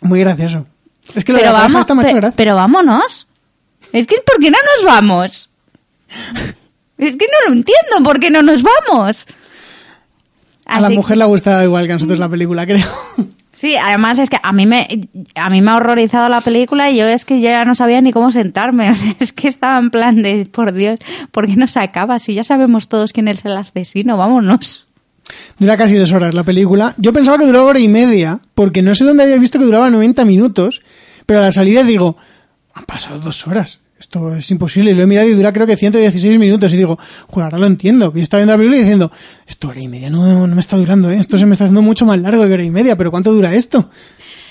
Muy gracioso. Es que lo de Pero la vamos, pe- gracia. pero vámonos. Es que ¿por qué no nos vamos? Es que no lo entiendo, ¿por qué no nos vamos? A la mujer le ha gustado igual que a nosotros la película, creo. Sí, además es que a mí me a mí me ha horrorizado la película y yo es que ya no sabía ni cómo sentarme, o sea, es que estaba en plan de por Dios, ¿por qué no se acaba? Si ya sabemos todos quién es el asesino, vámonos. Dura casi dos horas la película. Yo pensaba que duraba hora y media, porque no sé dónde había visto que duraba 90 minutos, Pero a la salida digo, han pasado dos horas. Esto es imposible. Y lo he mirado y dura creo que 116 minutos. Y digo, joder, ahora lo entiendo. Que yo estaba viendo la película y diciendo, esto hora y media no, no me está durando, ¿eh? Esto se me está haciendo mucho más largo que hora y media. Pero ¿cuánto dura esto?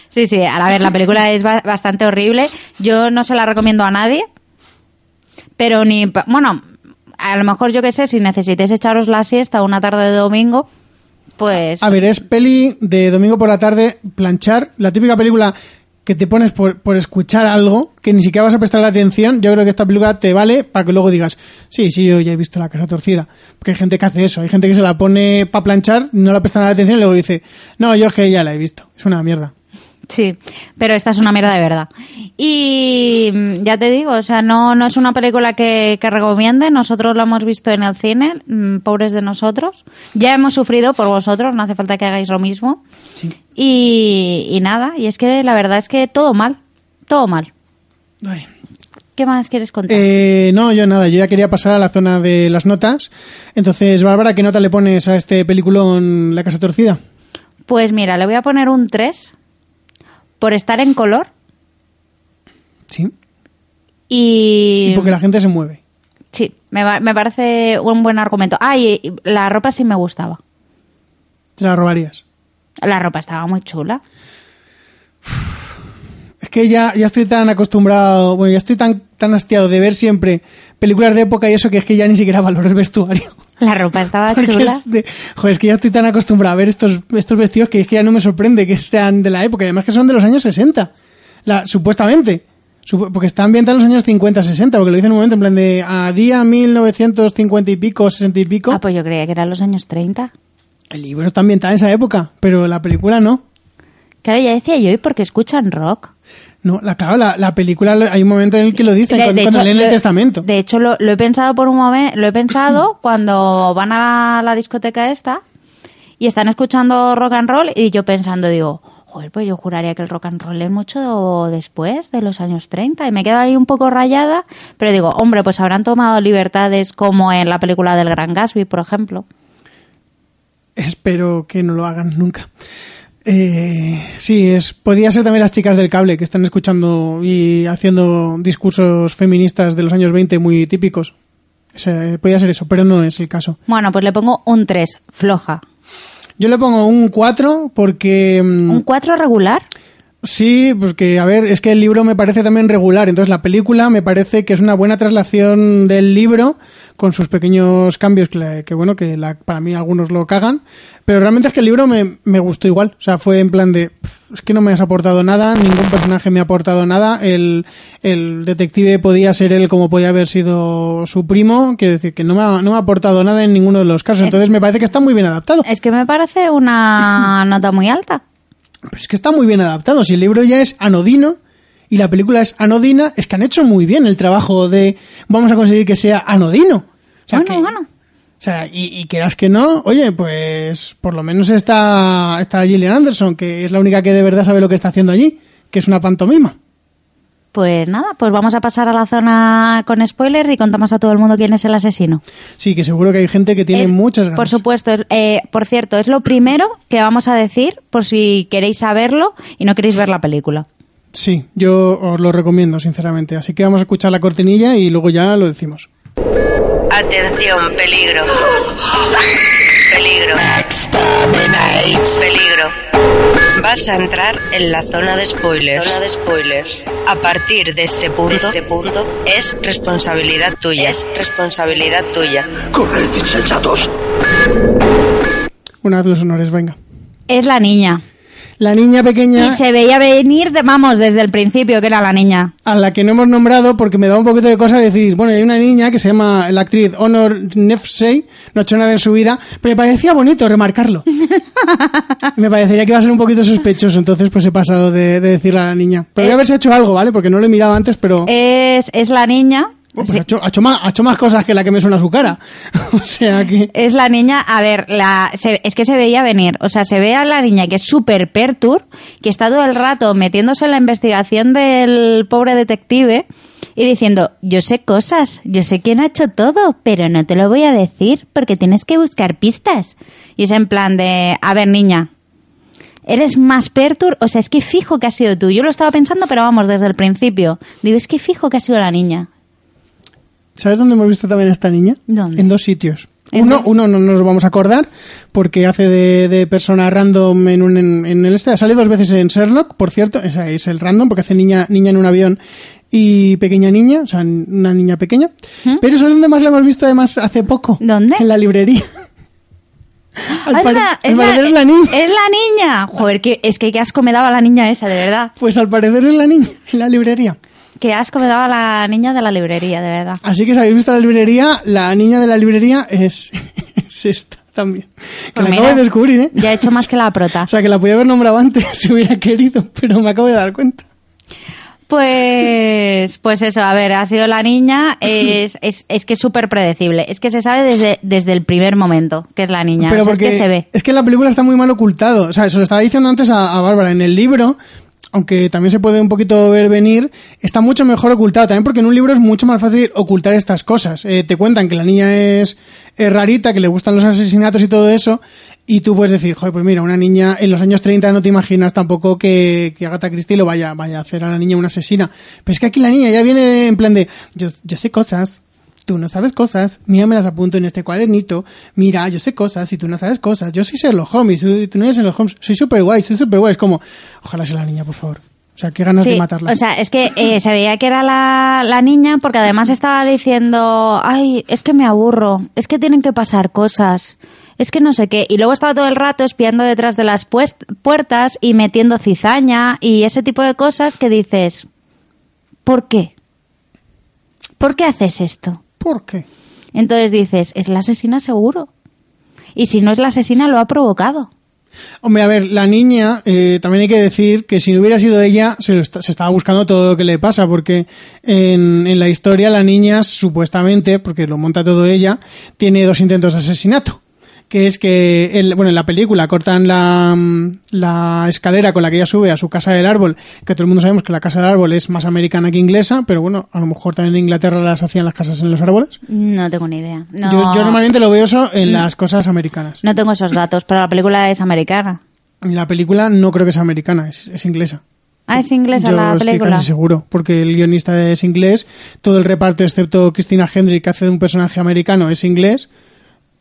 Sí, sí, a ver, la película es ba- bastante horrible. Yo no se la recomiendo a nadie, pero ni. Bueno, a lo mejor yo qué sé, si necesitáis echaros la siesta una tarde de domingo, pues. A ver, es peli de domingo por la tarde, planchar, la típica película que te pones por, por escuchar algo que ni siquiera vas a prestar la atención. Yo creo que esta película te vale para que luego digas, sí, sí, yo ya he visto la casa torcida. Porque hay gente que hace eso, hay gente que se la pone para planchar, no la presta nada atención y luego dice, no, yo es que ya la he visto, es una mierda. Sí, pero esta es una mierda de verdad. Y mm, ya te digo, o sea, no, no es una película que, que recomiende. Nosotros la hemos visto en el cine, mm, pobres de nosotros. Ya hemos sufrido por vosotros, no hace falta que hagáis lo mismo. Y, y nada, y es que la verdad es que todo mal, todo mal. Ay. ¿Qué más quieres contar? Eh, no, yo nada, yo ya quería pasar a la zona de las notas. Entonces, Bárbara, ¿qué nota le pones a este peliculón La casa torcida? Pues mira, le voy a poner un 3 por estar en color Sí. y... Y porque la gente se mueve. Sí, me, me parece un buen argumento. Ah, y, y la ropa sí me gustaba. Te la robarías. La ropa estaba muy chula. Es que ya, ya estoy tan acostumbrado, bueno, ya estoy tan, tan hastiado de ver siempre películas de época y eso que es que ya ni siquiera valoro el vestuario. La ropa estaba Porque chula. es, de- joder, es que ya estoy tan acostumbrado a ver estos, estos vestidos que es que ya no me sorprende que sean de la época, además que son de los años 60, la, supuestamente. Supu- Porque está ambientada en los años 50, 60, porque lo dicen en un momento en plan de a día 1950 y pico, 60 y pico. Ah, pues yo creía que eran los años 30. El libro está ambientado en esa época, pero la película no. Claro, ya decía yo, ¿y por qué escuchan rock? No, la, claro, la, la película hay un momento en el que lo dicen, De- cuando, de cuando hecho, leen el lo- testamento. De hecho, lo, lo he pensado por un momento, lo he pensado cuando van a la, la discoteca esta y están escuchando rock and roll y yo pensando, digo, joder, pues yo juraría que el rock and roll es mucho después de los años 30 y me quedo ahí un poco rayada, pero digo, hombre, pues habrán tomado libertades como en la película del Gran Gatsby, por ejemplo. Espero que no lo hagan nunca. Eh, sí, es, podría ser también las chicas del cable que están escuchando y haciendo discursos feministas de los años 20 muy típicos. O sea, podría ser eso, pero no es el caso. Bueno, pues le pongo un 3, floja. Yo le pongo un 4 porque... mm, ¿Un 4 regular? Sí, pues que, a ver, es que el libro me parece también regular. Entonces, la película me parece que es una buena traslación del libro, con sus pequeños cambios, que, que bueno, que la- para mí algunos lo cagan. Pero realmente es que el libro me, me gustó igual. O sea, fue en plan de, "Pff, es que no me has aportado nada, ningún personaje me ha aportado nada. El, el detective podía ser él como podía haber sido su primo. Quiero decir, que no me ha, no me ha aportado nada en ninguno de los casos. Entonces, me parece que está muy bien adaptado. Es que me parece una nota muy alta. Pero es que está muy bien adaptado. Si el libro ya es anodino y la película es anodina, es que han hecho muy bien el trabajo de vamos a conseguir que sea anodino. O sea, bueno, que- bueno. O sea, y, y quieras que no, oye, pues por lo menos está, está Gillian Anderson, que es la única que de verdad sabe lo que está haciendo allí, que es una pantomima. Pues nada, pues vamos a pasar a la zona con spoilers y contamos a todo el mundo quién es el asesino. Sí, que seguro que hay gente que tiene Es- muchas ganas. Por supuesto, es- eh, por cierto, es lo primero que vamos a decir por si queréis saberlo y no queréis ver la película. Sí, yo os lo recomiendo, sinceramente. Así que vamos a escuchar la cortinilla y luego ya lo decimos. Atención, peligro. Peligro. Peligro. Vas a entrar en la zona de spoilers. Zona de spoilers. A partir de este punto, este punto es responsabilidad tuya. Es responsabilidad tuya. ¡Corred, insensatos! Una de los honores, venga. Es la niña. La niña pequeña... Y se veía venir, de, vamos, desde el principio que era la niña. a la que no hemos nombrado porque me da un poquito de cosa decir, bueno, hay una niña que se llama la actriz Honor Nefsey, no ha hecho nada en su vida, pero me parecía bonito remarcarlo. me parecería que iba a ser un poquito sospechoso, entonces pues he pasado de, de decirle a la niña. Podría Eh. haberse hecho algo, ¿vale? Porque no lo he mirado antes, pero... Es, es la niña. Oh, pues Sí. ha, hecho, ha hecho más, ha hecho más cosas que la que me suena a su cara. o sea que... Es la niña, a ver, la, se- es que se veía venir. O sea, se ve a la niña que es súper pertur, que está todo el rato metiéndose en la investigación del pobre detective y diciendo, yo sé cosas, yo sé quién ha hecho todo, pero no te lo voy a decir porque tienes que buscar pistas. Y es en plan de, a ver, niña, eres más pertur, o sea, es que fijo que has sido tú. Yo lo estaba pensando, pero vamos, desde el principio. Digo, es que fijo que ha sido la niña. ¿Sabes dónde hemos visto también a esta niña? ¿Dónde? En dos sitios. ¿En Uno, uno no nos vamos a acordar porque hace de, de persona random en, un, en, en el este. Sale dos veces en Sherlock, por cierto. Esa es el random porque hace niña, niña en un avión y pequeña niña, o sea, una niña pequeña. Pero ¿sabes dónde más la hemos visto además hace poco? ¿Dónde? En la librería. Al es, la, al es, la, parecer es la niña. es la niña. Joder, que, es que qué asco me daba la niña esa, de verdad. Pues al parecer es la niña, en la librería. Qué asco me daba la niña de la librería, de verdad. Así que si habéis visto la librería, la niña de la librería es, es esta también. Que Pues la mira, acabo de descubrir, ¿eh? Ya he hecho más que la prota. O sea, que la podía haber nombrado antes si hubiera querido, pero me acabo de dar cuenta. Pues, pues eso, a ver, ha sido la niña, es, es, es que es súper predecible, es que se sabe desde, desde el primer momento que es la niña, pero o sea, porque es que se ve. es que la película está muy mal ocultado. O sea, eso lo estaba diciendo antes a, a Bárbara. En el libro, aunque también se puede un poquito ver venir, está mucho mejor ocultado. También porque en un libro es mucho más fácil ocultar estas cosas. Eh, te cuentan que la niña es, rarita, que le gustan los asesinatos y todo eso. Y tú puedes decir, joder, pues mira, una niña en los años 30 no te imaginas tampoco que, que Agatha Christie lo vaya, vaya a hacer a la niña una asesina. Pero es que aquí la niña ya viene en plan de, yo, yo sé cosas, tú no sabes cosas, mira, me las apunto en este cuadernito, mira, yo sé cosas y tú no sabes cosas, yo soy Sherlock Holmes y tú no eres Sherlock Holmes, soy super guay, soy super guay, es como, ojalá sea la niña, por favor. O sea, qué ganas Sí, de matarla. o sea, es que eh, se veía que era la, la niña porque además estaba diciendo, ay, es que me aburro, es que tienen que pasar cosas, es que no sé qué. Y luego estaba todo el rato espiando detrás de las puertas y metiendo cizaña y ese tipo de cosas que dices, ¿por qué? ¿Por qué haces esto? ¿Por qué? Entonces dices, es la asesina seguro. Y si no es la asesina, lo ha provocado. Hombre, a ver, la niña, eh, también hay que decir que si no hubiera sido ella, se, lo está- se estaba buscando todo lo que le pasa, porque en, en la historia la niña supuestamente, porque lo monta todo ella, tiene dos intentos de asesinato. Que es que, el- bueno, en la película cortan la, mm, la escalera con la que ella sube a su casa del árbol, que todo el mundo sabemos que la casa del árbol es más americana que inglesa, pero bueno, a lo mejor también en Inglaterra las hacían las casas en los árboles. No tengo ni idea. No, Yo, yo normalmente lo veo eso en las cosas americanas. no tengo esos datos, pero la película es americana. La película no creo que sea americana, es, es inglesa. Ah, es inglesa Yo la estoy película. casi seguro, porque el guionista es inglés, todo el reparto, excepto Christina Hendrick, que hace de un personaje americano, es inglés.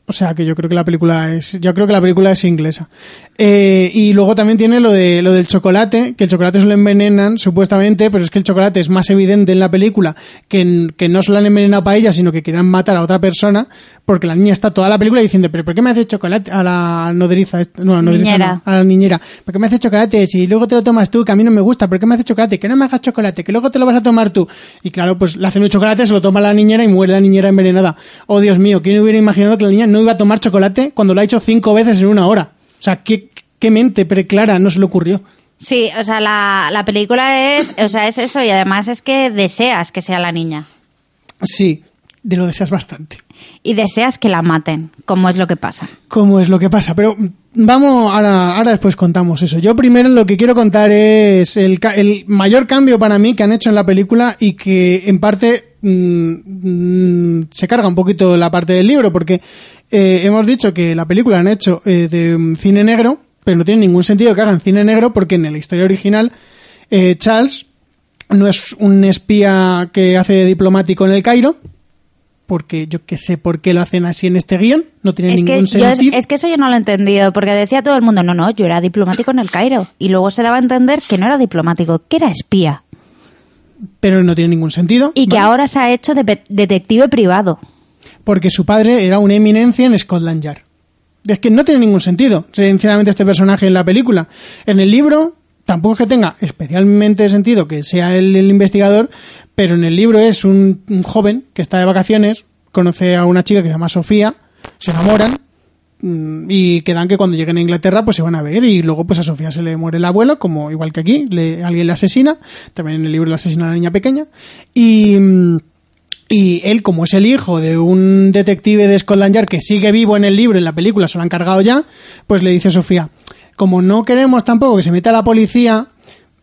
O sea que yo creo que la película es, yo creo que la película es inglesa. Eh, y luego también tiene lo de lo del chocolate, que el chocolate se lo envenenan supuestamente, pero es que el chocolate es más evidente en la película que, en- que no se lo han envenenado para ella, sino que querían matar a otra persona, porque la niña está toda la película diciendo, pero ¿por qué me hace chocolate a la nodriza? No, a la nodriza Niñera. no, a la niñera. ¿Por qué me haces chocolate? Si luego te lo tomas tú, que a mí no me gusta, ¿por qué me haces chocolate? Que no me hagas chocolate, que luego te lo vas a tomar tú. Y claro, pues le hacen un chocolate, se lo toma la niñera y muere la niñera envenenada. Oh, Dios mío, ¿quién hubiera imaginado que la niña no iba a tomar chocolate cuando lo ha hecho cinco veces en una hora? O sea, ¿qué, qué mente preclara no se le ocurrió? Sí, o sea, la, la película es, o sea, es eso y además es que deseas que sea la niña Sí, de lo deseas bastante. y deseas que la maten, como es lo que pasa. cómo es lo que pasa. Pero vamos, ahora, ahora después contamos eso. Yo primero lo que quiero contar es el, el mayor cambio para mí que han hecho en la película y que en parte mm, mm, se carga un poquito la parte del libro porque eh, hemos dicho que la película la han hecho eh, de cine negro, pero no tiene ningún sentido que hagan cine negro porque en la historia original eh, Charles no es un espía que hace de diplomático en el Cairo, porque yo que sé por qué lo hacen así en este guion, no tiene Es ningún es, sentido. es que eso yo no lo he entendido, porque decía todo el mundo, no, no, yo era diplomático en el Cairo. Y luego se daba a entender que no era diplomático, que era espía. Pero no tiene ningún sentido. Y que ¿vale? ahora se ha hecho de detective privado. Porque su padre era una eminencia en Scotland Yard. Es que no tiene ningún sentido, sinceramente, este personaje en la película. En el libro, tampoco es que tenga especialmente sentido que sea el investigador, pero en el libro es un, joven que está de vacaciones, conoce a una chica que se llama Sofía, se enamoran mm, y quedan que cuando lleguen a Inglaterra pues se van a ver y luego pues a Sofía se le muere el abuelo, como igual que aquí, le, alguien le asesina, también en el libro le asesina a la niña pequeña y... y él, como es el hijo de un detective de Scotland Yard que sigue vivo en el libro, en la película se lo han cargado ya, pues le dice a Sofía, como no queremos tampoco que se meta la policía,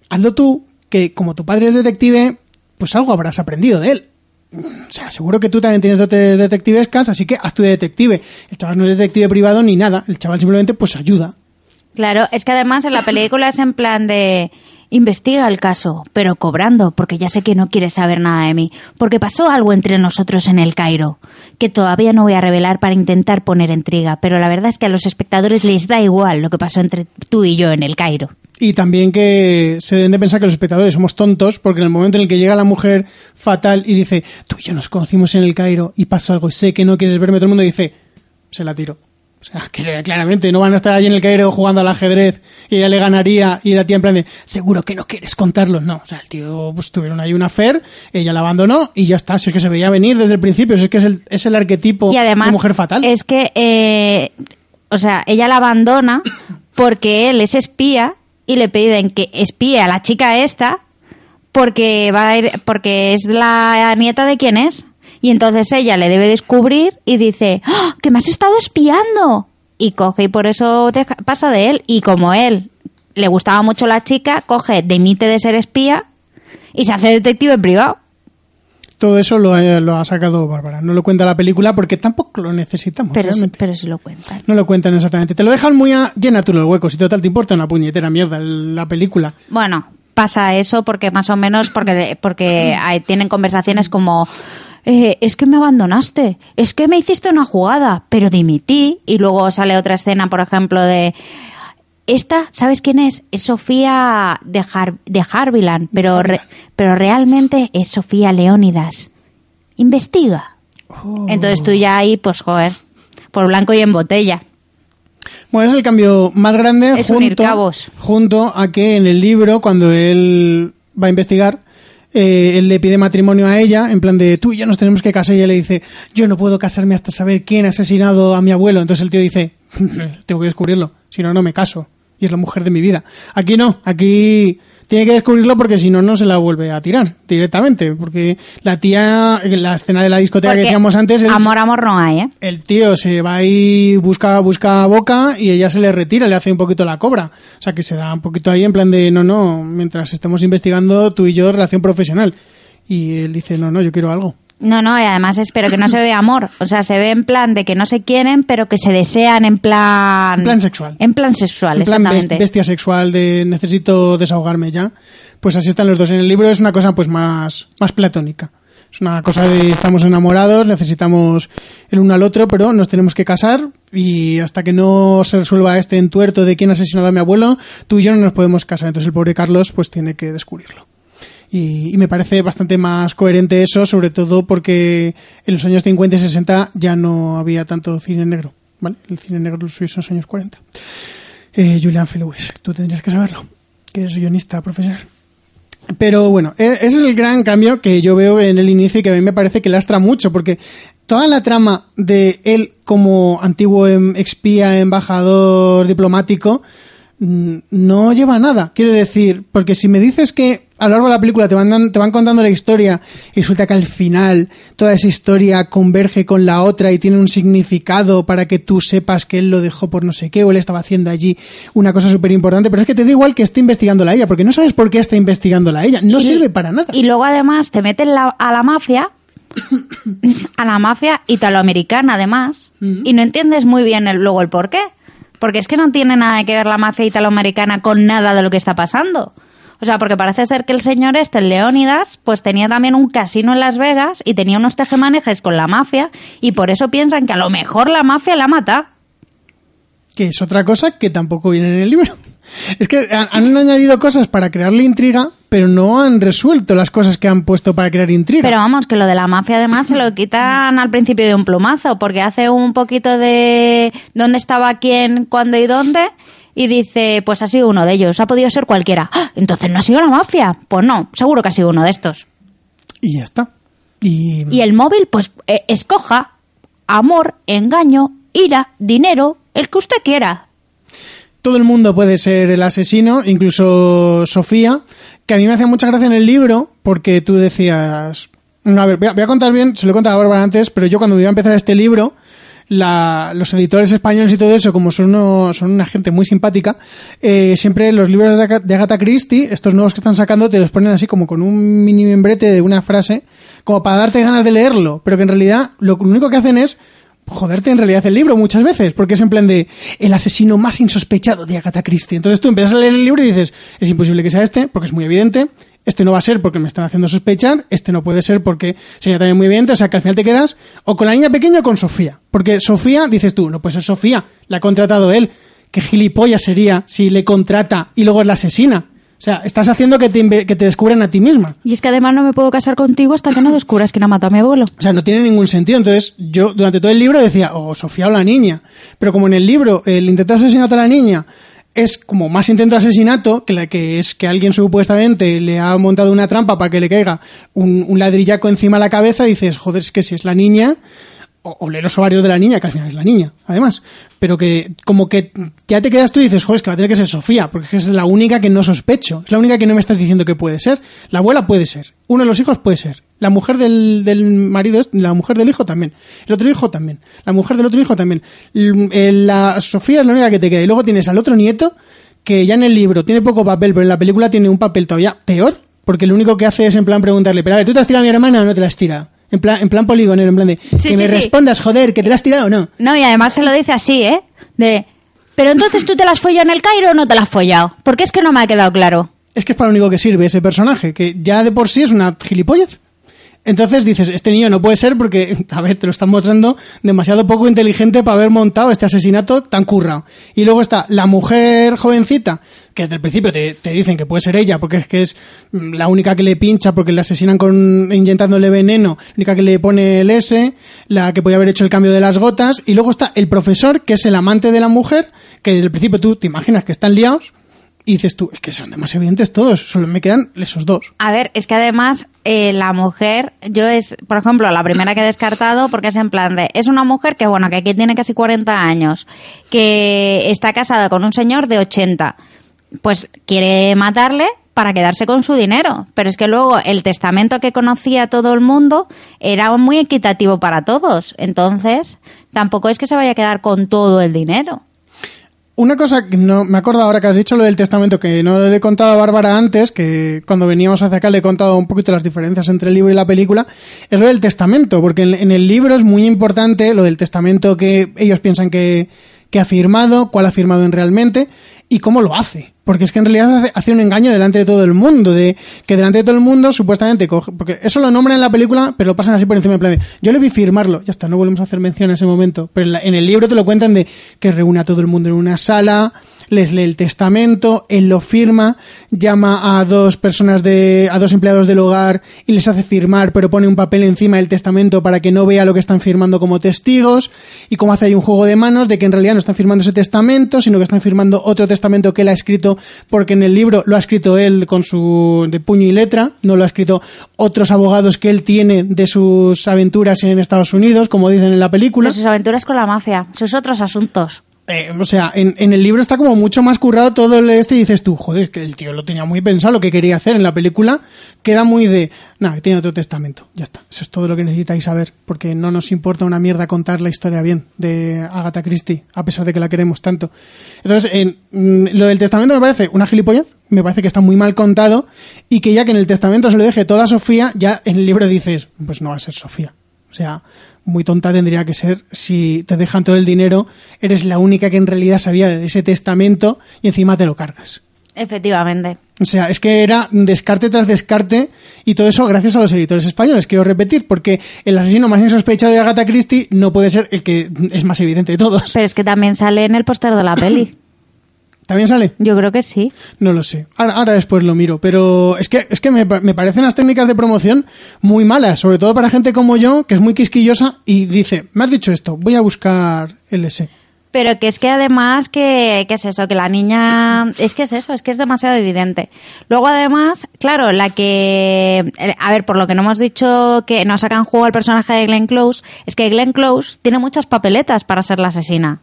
hazlo tú, que como tu padre es detective, pues algo habrás aprendido de él. O sea, seguro que tú también tienes dotes detectivescas, así que haz tu de detective. El chaval no es detective privado ni nada, el chaval simplemente pues ayuda. Claro, es que además en la película es en plan de investiga el caso, pero cobrando, porque ya sé que no quieres saber nada de mí, porque pasó algo entre nosotros en el Cairo, que todavía no voy a revelar para intentar poner intriga, pero la verdad es que a los espectadores les da igual lo que pasó entre tú y yo en el Cairo. Y también que se deben de pensar que los espectadores somos tontos, porque en el momento en el que llega la mujer fatal y dice, tú y yo nos conocimos en el Cairo y pasó algo y sé que no quieres verme, todo el mundo dice, se la tiro. O sea, que claramente no van a estar allí en el Cairo jugando al ajedrez y ella le ganaría y la tía en plan de, seguro que no quieres contarlo. No, o sea, el tío, pues tuvieron ahí una fer, ella la abandonó y ya está. Si es que se veía venir desde el principio, si es que es el, es el arquetipo Y además de mujer fatal. es que, eh, o sea, ella la abandona porque él es espía y le piden que espíe a la chica esta porque va a ir, porque es la nieta de quién es. Y entonces ella le debe descubrir y dice, ¡Ah! que me has estado espiando. Y coge y por eso deja- pasa de él. Y como él le gustaba mucho la chica, coge, dimite de ser espía y se hace detective privado. Todo eso lo ha, lo ha sacado Bárbara. No lo cuenta la película porque tampoco lo necesitamos. Pero, realmente. pero sí lo cuentan. No lo cuentan exactamente. Te lo dejan muy a llena tú los huecos y total te importa una puñetera mierda la película. Bueno, pasa eso porque más o menos porque porque hay- tienen conversaciones como eh, es que me abandonaste, es que me hiciste una jugada, pero dimití y luego sale otra escena, por ejemplo, de esta, ¿sabes quién es? Es Sofía de, Har de Harviland, pero, re- pero realmente es Sofía Leónidas. Investiga. Entonces tú ya ahí, pues joder, por blanco y en botella. Bueno, es el cambio más grande Es junto, cabos. junto a que en el libro, cuando él va a investigar, eh, él le pide matrimonio a ella, en plan de tú y nos tenemos que casar, y ella le dice, yo no puedo casarme hasta saber quién ha asesinado a mi abuelo. Entonces el tío dice, tengo que descubrirlo, si no, no me caso. Y es la mujer de mi vida. Aquí no, aquí tiene que descubrirlo porque si no, no se la vuelve a tirar directamente. Porque la tía, en la escena de la discoteca que decíamos antes, él- amor, amor no hay, ¿eh? el tío se va y busca, busca boca y ella se le retira, le hace un poquito la cobra. O sea que se da un poquito ahí en plan de, no, no, mientras estemos investigando tú y yo relación profesional. Y él dice, no, no, yo quiero algo. No, no, y además espero que no se ve amor. O sea, se ve en plan de que no se quieren, pero que se desean en plan... En plan sexual. En plan sexual, En plan exactamente. bestia sexual de necesito desahogarme ya. Pues así están los dos. En el libro es una cosa pues más, más platónica. Es una cosa de estamos enamorados, necesitamos el uno al otro, pero nos tenemos que casar y hasta que no se resuelva este entuerto de quién ha asesinado a mi abuelo, tú y yo no nos podemos casar. Entonces el pobre Carlos pues tiene que descubrirlo. Y, me parece bastante más coherente eso, sobre todo porque en los años 50 y 60 ya no había tanto cine negro. ¿vale? El cine negro lo suyo son los años 40. Eh, Julian Felowes, tú tendrías que saberlo, que eres guionista profesional. Pero bueno, e- ese es el gran cambio que yo veo en el inicio y que a mí me parece que lastra mucho, porque toda la trama de él como antiguo em- espía, embajador diplomático, mm, no lleva nada. Quiero decir, porque si me dices que a lo largo de la película te van, te van contando la historia y resulta que al final toda esa historia converge con la otra y tiene un significado para que tú sepas que él lo dejó por no sé qué o él estaba haciendo allí una cosa súper importante, pero es que te da igual que esté investigándola ella, porque no sabes por qué está investigándola ella, no Y- sirve para nada. Y luego además te meten la- a la mafia, a la mafia italoamericana además, y no entiendes muy bien el, luego el por qué. Porque es que no tiene nada que ver la mafia italoamericana con nada de lo que está pasando. O sea, porque parece ser que el señor este, el Leónidas, pues tenía también un casino en Las Vegas y tenía unos tejemanejes con la mafia y por eso piensan que a lo mejor la mafia la mata. que es otra cosa que tampoco viene en el libro. Es que han, han añadido cosas para crearle intriga, pero no han resuelto las cosas que han puesto para crear intriga. Pero vamos, que lo de la mafia además se lo quitan al principio de un plumazo, porque hace un poquito de dónde estaba quién, cuándo y dónde, y dice, pues ha sido uno de ellos, ha podido ser cualquiera. ¡Ah! Entonces no ha sido la mafia. Pues no, seguro que ha sido uno de estos. Y ya está. Y, Y el móvil, pues eh, escoja amor, engaño, ira, dinero, el que usted quiera. todo el mundo puede ser el asesino, incluso Sofía, que a mí me hacía mucha gracia en el libro, porque tú decías... No, a ver, voy a, voy a contar bien, se lo he contado a Bárbara antes, pero yo cuando iba a empezar este libro, la- los editores españoles y todo eso, como son, uno- son una gente muy simpática, eh, siempre los libros de, de Agatha Christie, estos nuevos que están sacando, te los ponen así como con un mini membrete de una frase, como para darte ganas de leerlo, pero que en realidad lo único que hacen es joderte en realidad el libro muchas veces, porque es en plan de el asesino más insospechado de Agatha Christie. Entonces tú empiezas a leer el libro y dices, es imposible que sea este, porque es muy evidente, este no va a ser porque me están haciendo sospechar, este no puede ser porque sería también muy evidente, o sea que al final te quedas o con la niña pequeña o con Sofía, porque Sofía, dices tú, no puede ser Sofía, la ha contratado él, qué gilipollas sería si le contrata y luego es la asesina. O sea, estás haciendo que te, que te descubran a ti misma. Y es que además no me puedo casar contigo hasta que no descubras quién ha matado a mi abuelo. O sea, no tiene ningún sentido. Entonces, yo durante todo el libro decía, o Sofía o la niña. Pero como en el libro el intento de asesinato a la niña es como más intento de asesinato, que la que es que alguien supuestamente le ha montado una trampa para que le caiga un, ladrillaco encima de la cabeza, dices, joder, es que si es la niña, o, o los ovarios de la niña, que al final es la niña, además. Pero que como que ya te quedas tú y dices, joder, es que va a tener que ser Sofía, porque es la única que no sospecho, es la única que no me estás diciendo que puede ser. La abuela puede ser, uno de los hijos puede ser, la mujer del, del marido, es- la mujer del hijo también, el otro hijo también, la mujer del otro hijo también. Eh, La Sofía es la única que te queda. Y luego tienes al otro nieto, que ya en el libro tiene poco papel, pero en la película tiene un papel todavía peor, porque lo único que hace es en plan preguntarle, pero a ver, ¿tú te has tirado a mi hermana o no te la has tirado? En plan, en plan poligonero, en plan de, Sí, que me sí. respondas, joder, que te la has tirado o no. No, y además se lo dice así, ¿eh? De, pero entonces tú te la has follado en el Cairo o no te la has follado. Porque es que no me ha quedado claro. Es que es para lo único que sirve ese personaje, que ya de por sí es una gilipollez. Entonces dices, este niño no puede ser porque, a ver, te lo están mostrando demasiado poco inteligente para haber montado este asesinato tan currado. Y luego está la mujer jovencita, que desde el principio te, te dicen que puede ser ella, porque es que es mm, la única que le pincha porque le asesinan con inyectándole veneno, la única que le pone el S, la que podía haber hecho el cambio de las gotas. Y luego está el profesor, que es el amante de la mujer, que desde el principio tú te imaginas que están liados. Y dices tú, es que son demasiado evidentes todos, solo me quedan esos dos. A ver, es que además eh, la mujer, yo es, por ejemplo, la primera que he descartado porque es en plan de, es una mujer que, bueno, que aquí tiene casi 40 años, que está casada con un señor de 80, pues quiere matarle para quedarse con su dinero. Pero es que luego el testamento que conocía todo el mundo era muy equitativo para todos. Entonces, tampoco es que se vaya a quedar con todo el dinero. Una cosa que no me acuerdo ahora que has dicho lo del testamento, que no le he contado a Bárbara antes, que cuando veníamos hacia acá le he contado un poquito las diferencias entre el libro y la película, es lo del testamento, porque en, en el libro es muy importante lo del testamento que ellos piensan que, que ha firmado, cuál ha firmado en realmente y cómo lo hace. Porque es que en realidad hace, hace un engaño delante de todo el mundo, de que delante de todo el mundo supuestamente coge, porque eso lo nombran en la película, pero lo pasan así por encima en plan de, yo le vi firmarlo, ya está, no volvemos a hacer mención en ese momento, pero en, la- en el libro te lo cuentan de que reúne a todo el mundo en una sala, les lee el testamento, él lo firma, llama a dos personas de, a dos empleados del hogar y les hace firmar, pero pone un papel encima del testamento para que no vea lo que están firmando como testigos, y como hace ahí un juego de manos de que en realidad no están firmando ese testamento, sino que están firmando otro testamento que él ha escrito, porque en el libro lo ha escrito él con su, de puño y letra, no lo ha escrito otros abogados que él tiene de sus aventuras en Estados Unidos, como dicen en la película. De sus aventuras con la mafia, sus otros asuntos. Eh, o sea, en, en el libro está como mucho más currado todo el este y dices tú, joder, que el tío lo tenía muy pensado lo que quería hacer. En la película queda muy de, nada, tiene otro testamento. Ya está. Eso es todo lo que necesitáis saber, porque no nos importa una mierda contar la historia bien de Agatha Christie, a pesar de que la queremos tanto. Entonces, en, mm, lo del testamento me parece una gilipollez, me parece que está muy mal contado y que ya que en el testamento se lo deje toda Sofía, ya en el libro dices, pues no va a ser Sofía. O sea, muy tonta tendría que ser si te dejan todo el dinero, eres la única que en realidad sabía de ese testamento y encima te lo cargas. Efectivamente. O sea, es que era descarte tras descarte y todo eso gracias a los editores españoles, quiero repetir, porque el asesino más insospechado de Agatha Christie no puede ser el que es más evidente de todos. Pero es que también sale en el póster de la peli. ¿También sale? Yo creo que sí. No lo sé. Ahora, ahora después lo miro. Pero es que, es que me, me parecen las técnicas de promoción muy malas, sobre todo para gente como yo, que es muy quisquillosa y dice, me has dicho esto, voy a buscar el S. Pero que es que además que, que es eso, que la niña, es que es eso, es que es demasiado evidente. Luego además, claro, la que, a ver, por lo que no hemos dicho que no sacan juego al personaje de Glenn Close, es que Glenn Close tiene muchas papeletas para ser la asesina.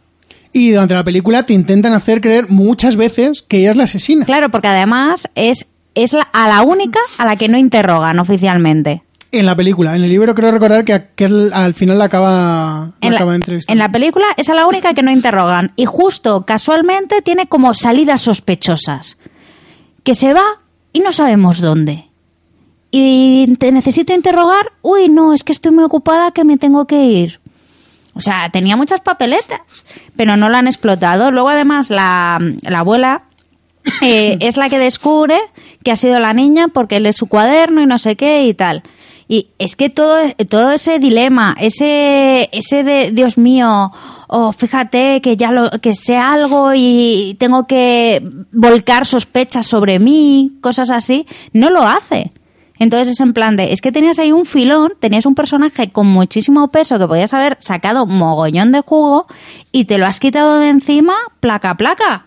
Y durante la película te intentan hacer creer muchas veces que ella es la asesina. Claro, porque además es, es la, a la única a la que no interrogan oficialmente. En la película. En el libro creo recordar que aquel al final la acaba, la En acaba la, en la película es a la única que no interrogan. Y justo, casualmente, tiene como salidas sospechosas. Que se va y no sabemos dónde. Y te necesito interrogar. Uy, no, es que estoy muy ocupada que me tengo que ir. O sea, tenía muchas papeletas, pero no la han explotado. Luego, además, la, la abuela eh, es la que descubre que ha sido la niña porque él es su cuaderno y no sé qué y tal. Y es que todo, todo ese dilema, ese, ese de, Dios mío, o fíjate que ya lo, que sé algo y tengo que volcar sospechas sobre mí, cosas así, no lo hace. Entonces es en plan de, es que tenías ahí un filón, tenías un personaje con muchísimo peso que podías haber sacado mogollón de jugo y te lo has quitado de encima placa placa.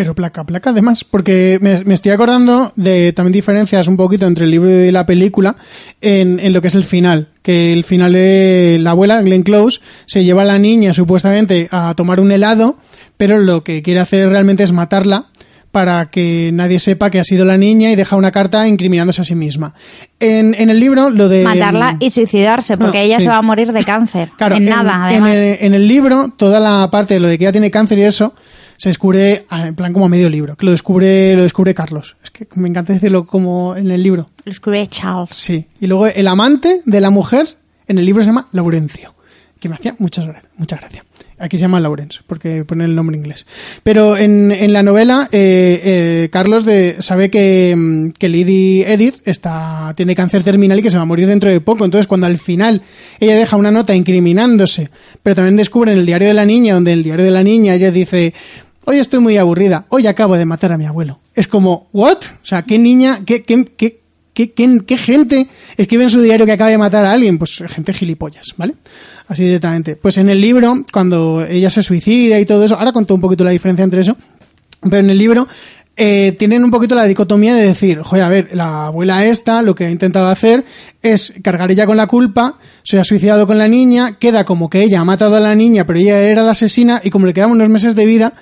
Pero placa, placa además, porque me, me, estoy acordando de también diferencias un poquito entre el libro y la película en, en, lo que es el final. Que el final de la abuela, Glenn Close, se lleva a la niña supuestamente a tomar un helado, pero lo que quiere hacer realmente es matarla para que nadie sepa que ha sido la niña y deja una carta incriminándose a sí misma. En, en el libro, lo de... Matarla y suicidarse, porque No, ella sí. se va a morir de cáncer. Claro, en, nada, en además. el, en el libro, toda la parte de lo de que ella tiene cáncer y eso, se descubre ah, en plan como a medio libro, que lo descubre, lo descubre Carlos. Es que me encanta decirlo como en el libro. Lo escribe Charles. Sí. Y luego el amante de la mujer en el libro se llama Laurencio, que me hacía muchas, muchas gracias. Aquí se llama Lawrence, porque pone el nombre inglés. Pero en, en la novela, eh, eh, Carlos de, sabe que, mm, que Lady Edith está, tiene cáncer terminal y que se va a morir dentro de poco. Entonces, cuando al final ella deja una nota incriminándose, pero también descubre en el diario de la niña, donde en el diario de la niña ella dice, hoy estoy muy aburrida, hoy acabo de matar a mi abuelo. Es como, ¿what? O sea, ¿qué niña, qué, qué, qué, qué, gente escribe en su diario que acaba de matar a alguien? Pues gente gilipollas, ¿vale? Así directamente. Pues en el libro, cuando ella se suicida y todo eso, ahora contó un poquito la diferencia entre eso, pero en el libro eh, tienen un poquito la dicotomía de decir, joder, a ver, la abuela esta lo que ha intentado hacer es cargar ella con la culpa, se ha suicidado con la niña, queda como que ella ha matado a la niña, pero ella era la asesina y como le quedaban unos meses de vida,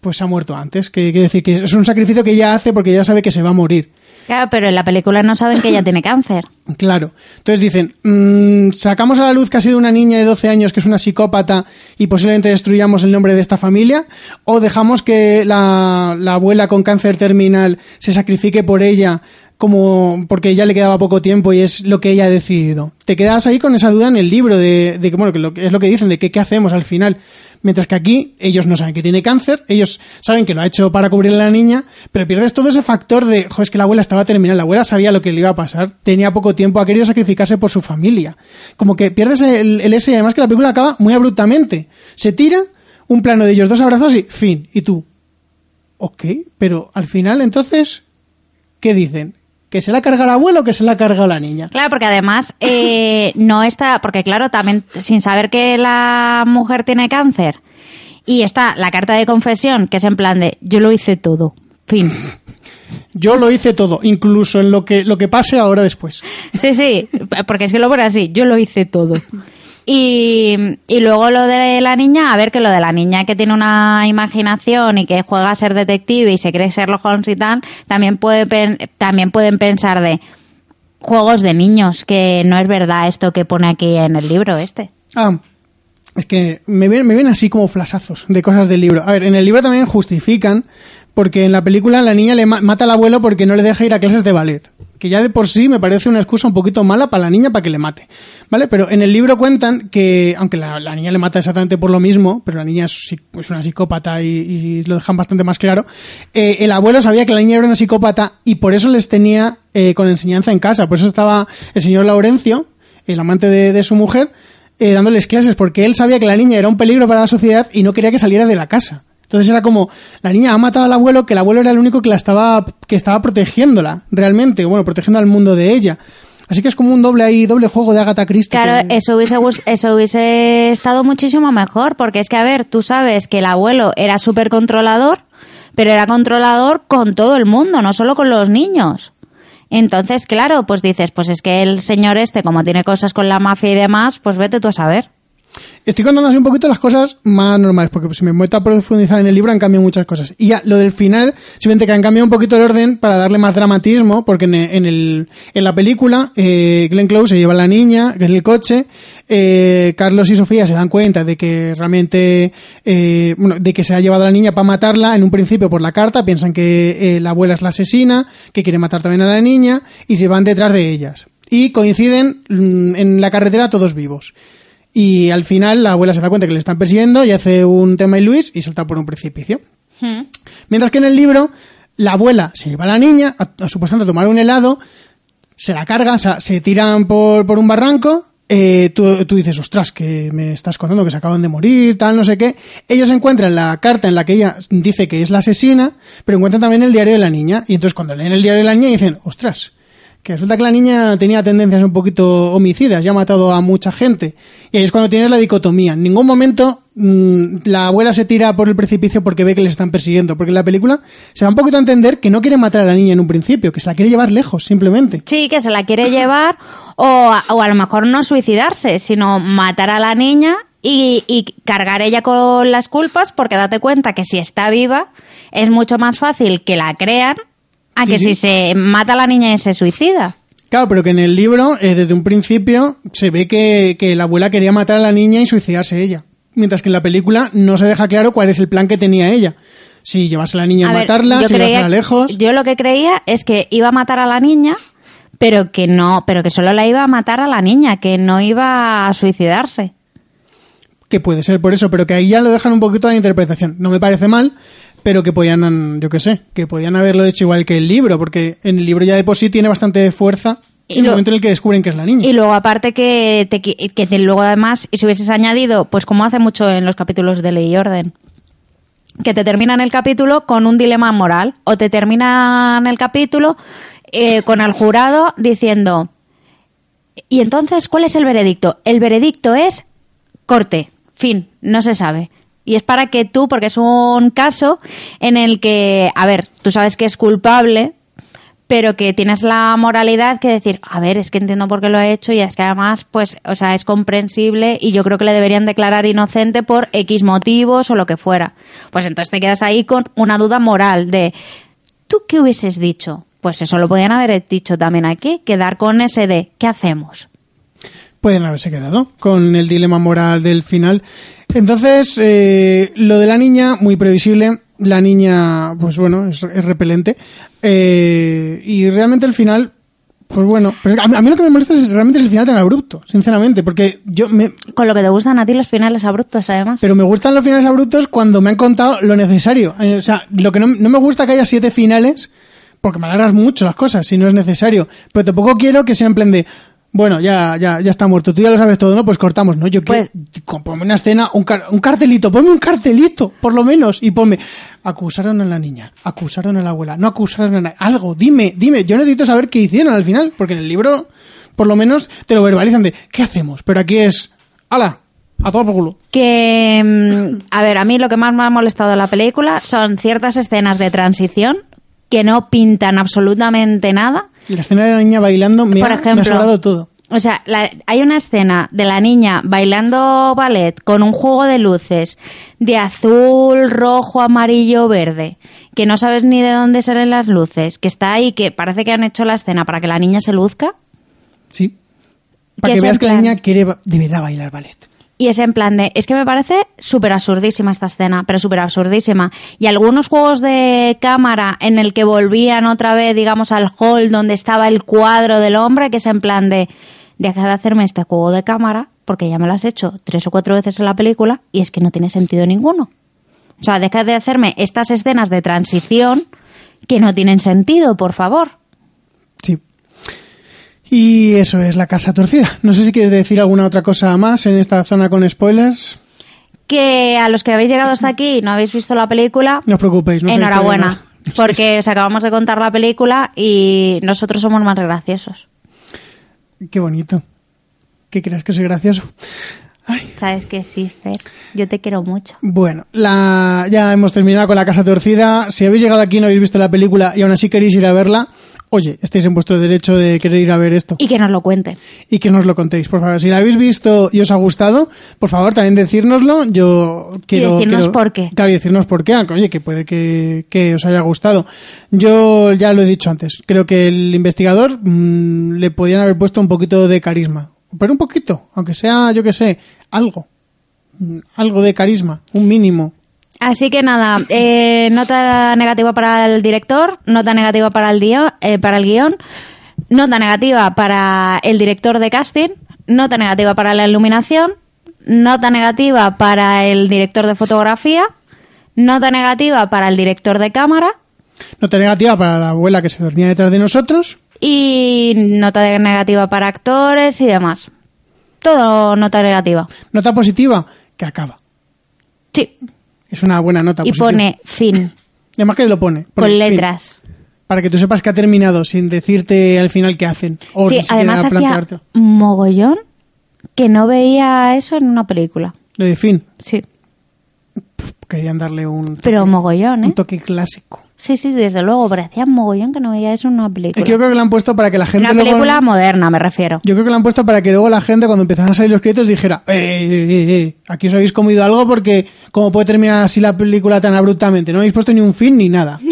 pues ha muerto antes. Que quiere decir que es un sacrificio que ella hace porque ella sabe que se va a morir. Claro, pero en la película no saben que ella tiene cáncer. Claro. Entonces dicen, mm, sacamos a la luz que ha sido una niña de 12 años que es una psicópata y posiblemente destruyamos el nombre de esta familia, o dejamos que la, la abuela con cáncer terminal se sacrifique por ella como porque ya le quedaba poco tiempo y es lo que ella ha decidido. Te quedas ahí con esa duda en el libro de, que, bueno, que lo, es lo que dicen, de que qué hacemos al final. Mientras que aquí ellos no saben que tiene cáncer, ellos saben que lo ha hecho para cubrir a la niña, pero pierdes todo ese factor de, jo, es que la abuela estaba terminal, la abuela sabía lo que le iba a pasar, tenía poco tiempo, ha querido sacrificarse por su familia. Como que pierdes el, el ese y además que la película acaba muy abruptamente. Se tira un plano de ellos dos abrazos y fin. Y tú, ok, pero al final entonces, ¿qué dicen? ¿Que se la carga el abuelo o que se la carga la niña? Claro, porque además eh, no está, porque claro, también sin saber que la mujer tiene cáncer y está la carta de confesión que es en plan de yo lo hice todo, fin. Yo lo hice todo, incluso en lo que, lo que pase ahora después. Sí, sí, porque es que lo pone así, yo lo hice todo. Y, luego lo de la niña, a ver que lo de la niña que tiene una imaginación y que juega a ser detective y se cree Sherlock Holmes y tal, también, puede, también pueden pensar de juegos de niños, que no es verdad esto que pone aquí en el libro este. Ah, es que me ven, me ven así como flasazos de cosas del libro. A ver, en el libro también justifican, porque en la película la niña le ma- mata al abuelo porque no le deja ir a clases de ballet. Que ya de por sí me parece una excusa un poquito mala para la niña para que le mate. ¿Vale? Pero en el libro cuentan que, aunque la, niña le mata exactamente por lo mismo, pero la niña es, es una psicópata y, lo dejan bastante más claro, eh, el abuelo sabía que la niña era una psicópata y por eso les tenía eh, con enseñanza en casa. Por eso estaba el señor Laurencio, el amante de, de su mujer, eh, dándoles clases, porque él sabía que la niña era un peligro para la sociedad y no quería que saliera de la casa. Entonces era como, la niña ha matado al abuelo, que el abuelo era el único que la estaba, que estaba protegiéndola, realmente, bueno, protegiendo al mundo de ella. Así que es como un doble ahí, doble juego de Agatha Christie. Claro, que- eso hubiese, eso hubiese estado muchísimo mejor, porque es que, a ver, tú sabes que el abuelo era súper controlador, pero era controlador con todo el mundo, no solo con los niños. Entonces, claro, pues dices, pues es que el señor este, como tiene cosas con la mafia y demás, pues vete tú a saber. Estoy contando así un poquito las cosas más normales, porque si me meto a profundizar en el libro han cambiado muchas cosas. Y ya, lo del final, simplemente que han cambiado un poquito el orden para darle más dramatismo, porque en, en el, en la película, eh, Glenn Close se lleva a la niña en el coche, eh, Carlos y Sofía se dan cuenta de que realmente, eh, bueno, de que se ha llevado a la niña para matarla, en un principio por la carta, piensan que eh, la abuela es la asesina, que quiere matar también a la niña, y se van detrás de ellas. Y coinciden mm, en la carretera todos vivos. Y al final la abuela se da cuenta que le están persiguiendo y hace un tema y Luis y salta por un precipicio. Hmm. Mientras que en el libro, la abuela se lleva a la niña a, a supuestamente a tomar un helado, se la carga, o sea, se tiran por, por un barranco. eh, tú, tú dices, ostras, que me estás contando que se acaban de morir, tal, no sé qué. Ellos encuentran la carta en la que ella dice que es la asesina, pero encuentran también el diario de la niña. Y entonces cuando leen el diario de la niña dicen, ostras, que resulta que la niña tenía tendencias un poquito homicidas, ya ha matado a mucha gente. Y ahí es cuando tienes la dicotomía. En ningún momento mm, la abuela se tira por el precipicio porque ve que les están persiguiendo. Porque en la película se da un poquito a entender que no quiere matar a la niña en un principio, que se la quiere llevar lejos, simplemente. Sí, que se la quiere llevar o, a- o a lo mejor no suicidarse, sino matar a la niña y, y cargar ella con las culpas porque date cuenta que si está viva es mucho más fácil que la crean a Sí, que sí. si se mata a la niña y se suicida. Claro, pero que en el libro, eh, desde un principio, se ve que, que la abuela quería matar a la niña y suicidarse ella. Mientras que en la película no se deja claro cuál es el plan que tenía ella. Si llevarse a la niña a, A ver, matarla, si creía- lejos. Yo lo que creía es que iba a matar a la niña, pero que no, pero que solo la iba a matar a la niña, que no iba a suicidarse. que puede ser por eso, pero que ahí ya lo dejan un poquito a la interpretación. No me parece mal, pero que podían, yo qué sé, que podían haberlo hecho igual que el libro, porque en el libro ya de por sí tiene bastante fuerza Y en el momento en el que descubren que es la niña. Y luego aparte que te, que te- luego además, y si hubieses añadido, pues como hace mucho en los capítulos de Ley y Orden, que te terminan el capítulo con un dilema moral, o te terminan el capítulo eh, con el jurado diciendo, y entonces, ¿cuál es el veredicto? El veredicto es corte, fin, no se sabe. Y es para que tú, porque es un caso en el que, a ver, tú sabes que es culpable, pero que tienes la moralidad que decir, a ver, es que entiendo por qué lo ha hecho y es que además, pues, o sea, es comprensible y yo creo que le deberían declarar inocente por X motivos o lo que fuera. Pues entonces te quedas ahí con una duda moral de, ¿tú qué hubieses dicho? Pues eso lo podían haber dicho también aquí, quedar con ese de, ¿qué hacemos? Pueden haberse quedado con el dilema moral del final. Entonces, eh, lo de la niña, muy previsible. La niña, pues bueno, es, es repelente. Eh, y realmente el final, pues bueno. Mí, a mí lo que me molesta es realmente el final tan abrupto, sinceramente. Porque yo me, Con lo que te gustan a ti los finales abruptos, además. pero me gustan los finales abruptos cuando me han contado lo necesario. Eh, O sea, lo que no, no me gusta que haya siete finales, porque me alargas mucho las cosas, si no es necesario. Pero tampoco quiero que sea en plan de, bueno, ya, ya, ya está muerto, tú ya lo sabes todo, ¿no? Pues cortamos, ¿no? Yo quiero, con- ponme una escena, un, car- un cartelito, ponme un cartelito, por lo menos, y ponme, acusaron a la niña, acusaron a la abuela, no acusaron a nadie, algo, dime, dime, yo necesito saber qué hicieron al final, porque en el libro, por lo menos, te lo verbalizan de, ¿qué hacemos? Pero aquí es, ala, a todo por culo. Que, mm, a ver, a mí lo que más me ha molestado de la película son ciertas escenas de transición que no pintan absolutamente nada. La escena de la niña bailando me, Por ha, me ha todo. O sea, la- hay una escena de la niña bailando ballet con un juego de luces de azul, rojo, amarillo, verde, que no sabes ni de dónde salen las luces, que está ahí, que parece que han hecho la escena para que la niña se luzca. Sí. Para Que veas que la niña quiere de verdad bailar ballet. Y es en plan de, es que me parece súper absurdísima esta escena, pero súper absurdísima. Y algunos juegos de cámara en el que volvían otra vez, digamos, al hall donde estaba el cuadro del hombre, que es en plan de, deja de hacerme este juego de cámara, porque ya me lo has hecho tres o cuatro veces en la película y es que no tiene sentido ninguno. O sea, deja de hacerme estas escenas de transición que no tienen sentido, por favor. Sí. Y eso es la casa torcida. No sé si quieres decir alguna otra cosa más en esta zona con spoilers. Que a los que habéis llegado hasta aquí y no habéis visto la película, No os preocupéis. No Enhorabuena, porque os acabamos de contar la película y nosotros somos más graciosos. Qué bonito. ¿Qué crees que soy gracioso? Ay. Sabes que sí, Fer. Yo te quiero mucho. Bueno, la, ya hemos terminado con la casa torcida. Si habéis llegado aquí y no habéis visto la película y aún así queréis ir a verla, oye, estáis en vuestro derecho de querer ir a ver esto. Y que nos lo cuenten. y que nos lo contéis, por favor. Si la habéis visto y os ha gustado, por favor, también decírnoslo. Yo quiero. decirnos quiero- por qué. Claro, y decirnos por qué. Oye, que puede que, que os haya gustado. Yo ya lo he dicho antes. Creo que el investigador mm, le podían haber puesto un poquito de carisma. Pero un poquito, aunque sea, yo que sé, algo. Mm, Algo de carisma, un mínimo. Así que nada, eh, nota negativa para el director, nota negativa para el, guion, eh, para el guion, nota negativa para el director de casting, nota negativa para la iluminación, nota negativa para el director de fotografía, nota negativa para el director de cámara Nota negativa para la abuela que se dormía detrás de nosotros. y nota negativa para actores y demás. Todo nota negativa. Nota positiva, que acaba. Sí. Es una buena nota Y positiva. pone fin, Además que lo pone. pone con fin, letras. para que tú sepas que ha terminado sin decirte al final qué hacen. O Sí, además hacía mogollón que no veía eso en una película. Lo de fin. Sí, Querían darle un toque, pero mogollón, ¿eh? un toque clásico. Sí, sí, desde luego, pero hacía mogollón que no veía eso en una Es película. que yo creo que lo han puesto para que la gente una luego- película moderna, me refiero. Yo creo que lo han puesto para que luego la gente, cuando empezaran a salir los créditos, dijera, eh, eh, eh, eh, aquí os habéis comido algo porque cómo puede terminar así la película tan abruptamente. No habéis puesto ni un fin ni nada.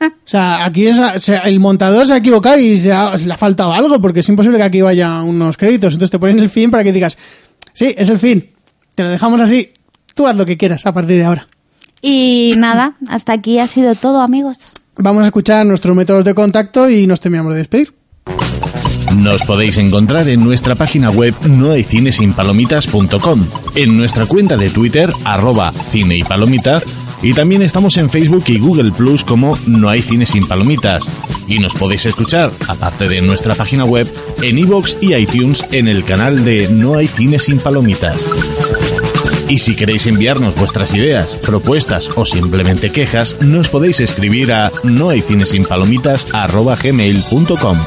O sea, aquí es, o sea, el montador se ha equivocado y se, ha- se le ha faltado algo porque es imposible que aquí vaya unos créditos. Entonces te ponen el fin para que digas, sí, es el fin. Te lo dejamos así. Tú haz lo que quieras a partir de ahora. Y nada, hasta aquí ha sido todo, amigos. Vamos a escuchar nuestros métodos de contacto y nos terminamos de despedir. Nos podéis encontrar en nuestra página web nohaycinesinpalomitas.com, en nuestra cuenta de Twitter, arroba cine y palomitas, y también estamos en Facebook y Google Plus como No hay cine sin palomitas. Y nos podéis escuchar, aparte de nuestra página web, en iVoox y iTunes en el canal de No hay cine sin palomitas. Y si queréis enviarnos vuestras ideas, propuestas o simplemente quejas, nos podéis escribir a nohaycinesinpalomitas.gmail.com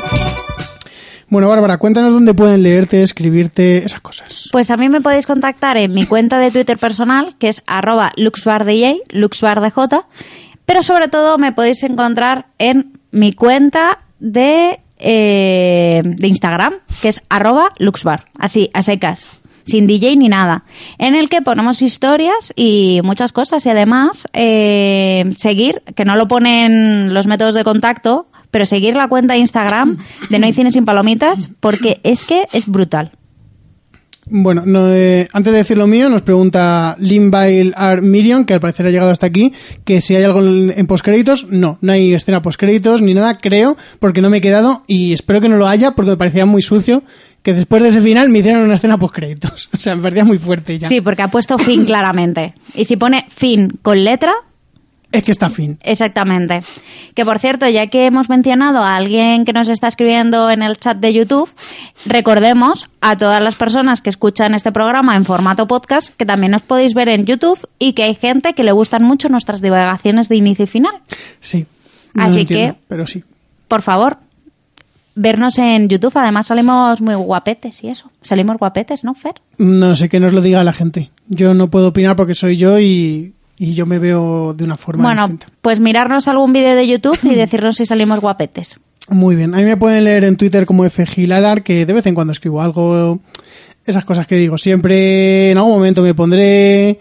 Bueno, Bárbara, cuéntanos dónde pueden leerte, escribirte, esas cosas. Pues a mí me podéis contactar en mi cuenta de Twitter personal, que es arroba luxbardj, luxbardj, pero sobre todo me podéis encontrar en mi cuenta de, eh, de Instagram, que es arroba luxbar, así, a secas, sin DJ ni nada, en el que ponemos historias y muchas cosas y además eh, seguir, que no lo ponen los métodos de contacto, pero seguir la cuenta de Instagram de No hay cine sin palomitas, porque es que es brutal. Bueno, no, eh, antes de decir lo mío, nos pregunta Limbail R. Miriam, que al parecer ha llegado hasta aquí, que si hay algo en, en postcréditos. No, no hay escena postcréditos ni nada, creo, porque no me he quedado y espero que no lo haya porque me parecía muy sucio que después de ese final me hicieran una escena postcréditos. O sea, me parecía muy fuerte ya. Sí, porque ha puesto fin claramente. Y si pone fin con letra, Es que está fin. exactamente. Que por cierto, ya que hemos mencionado a alguien que nos está escribiendo en el chat de YouTube, recordemos a todas las personas que escuchan este programa en formato podcast que también nos podéis ver en YouTube y que hay gente que le gustan mucho nuestras divagaciones de inicio y final. Sí. No Así lo entiendo, que- Pero sí. Por favor, vernos en YouTube. Además salimos muy guapetes y eso. Salimos guapetes, ¿no, Fer? No sé que nos lo diga la gente. Yo no puedo opinar porque soy yo y, y yo me veo de una forma Bueno, distinta. pues mirarnos algún vídeo de YouTube y decirnos si salimos guapetes. Muy bien. A mí me pueden leer en Twitter como FGiladar, que de vez en cuando escribo algo. Esas cosas que digo. Siempre en algún momento me pondré.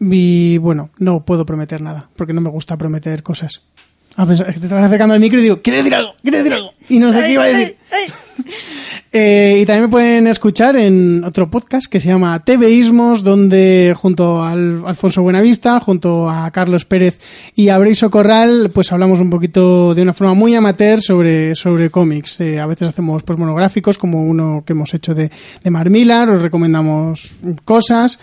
Y bueno, no puedo prometer nada, porque no me gusta prometer cosas. A pensar, te estás acercando al micro y digo, ¿quiere decir algo? ¿Quiere decir algo? Y no sé qué iba a decir. Eh, y también me pueden escuchar en otro podcast que se llama TVismos, donde junto al Alfonso Buenavista, junto a Carlos Pérez y a Briso Corral, pues hablamos un poquito de una forma muy amateur sobre, sobre cómics. Eh, a veces hacemos pues monográficos, como uno que hemos hecho de, de os recomendamos cosas.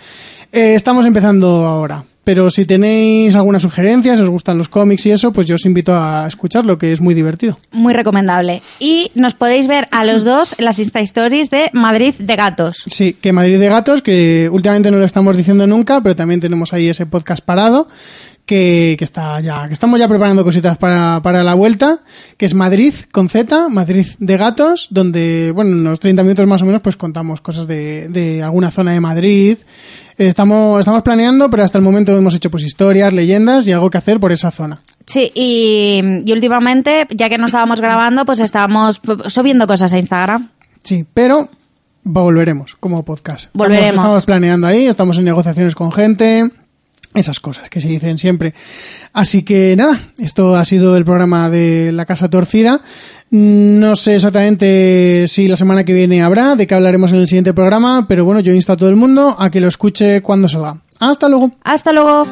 Eh, estamos empezando ahora. Pero si tenéis alguna sugerencia, si os gustan los cómics y eso, pues yo os invito a escucharlo, que es muy divertido. Muy recomendable. Y nos podéis ver a los dos en las Insta Stories de Madrid de Gatos. Sí, que Madrid de Gatos, que últimamente no lo estamos diciendo nunca, pero también tenemos ahí ese podcast parado, que, que está ya, que estamos ya preparando cositas para, para la vuelta, que es Madrid con Z, Madrid de Gatos, donde, bueno, en unos 30 minutos más o menos, pues contamos cosas de, de alguna zona de Madrid. Estamos, estamos planeando, pero hasta el momento hemos hecho pues historias, leyendas y algo que hacer por esa zona. Sí, y, y últimamente, ya que no estábamos grabando, pues estábamos subiendo cosas a Instagram. Sí, pero volveremos como podcast. Estamos- Volveremos. Estamos, planeando ahí, estamos en negociaciones con gente, esas cosas que se dicen siempre. Así que nada, esto ha sido el programa de La Casa Torcida. No sé exactamente si la semana que viene habrá, de qué hablaremos en el siguiente programa, pero bueno, yo insto a todo el mundo a que lo escuche cuando salga. Hasta luego. Hasta luego.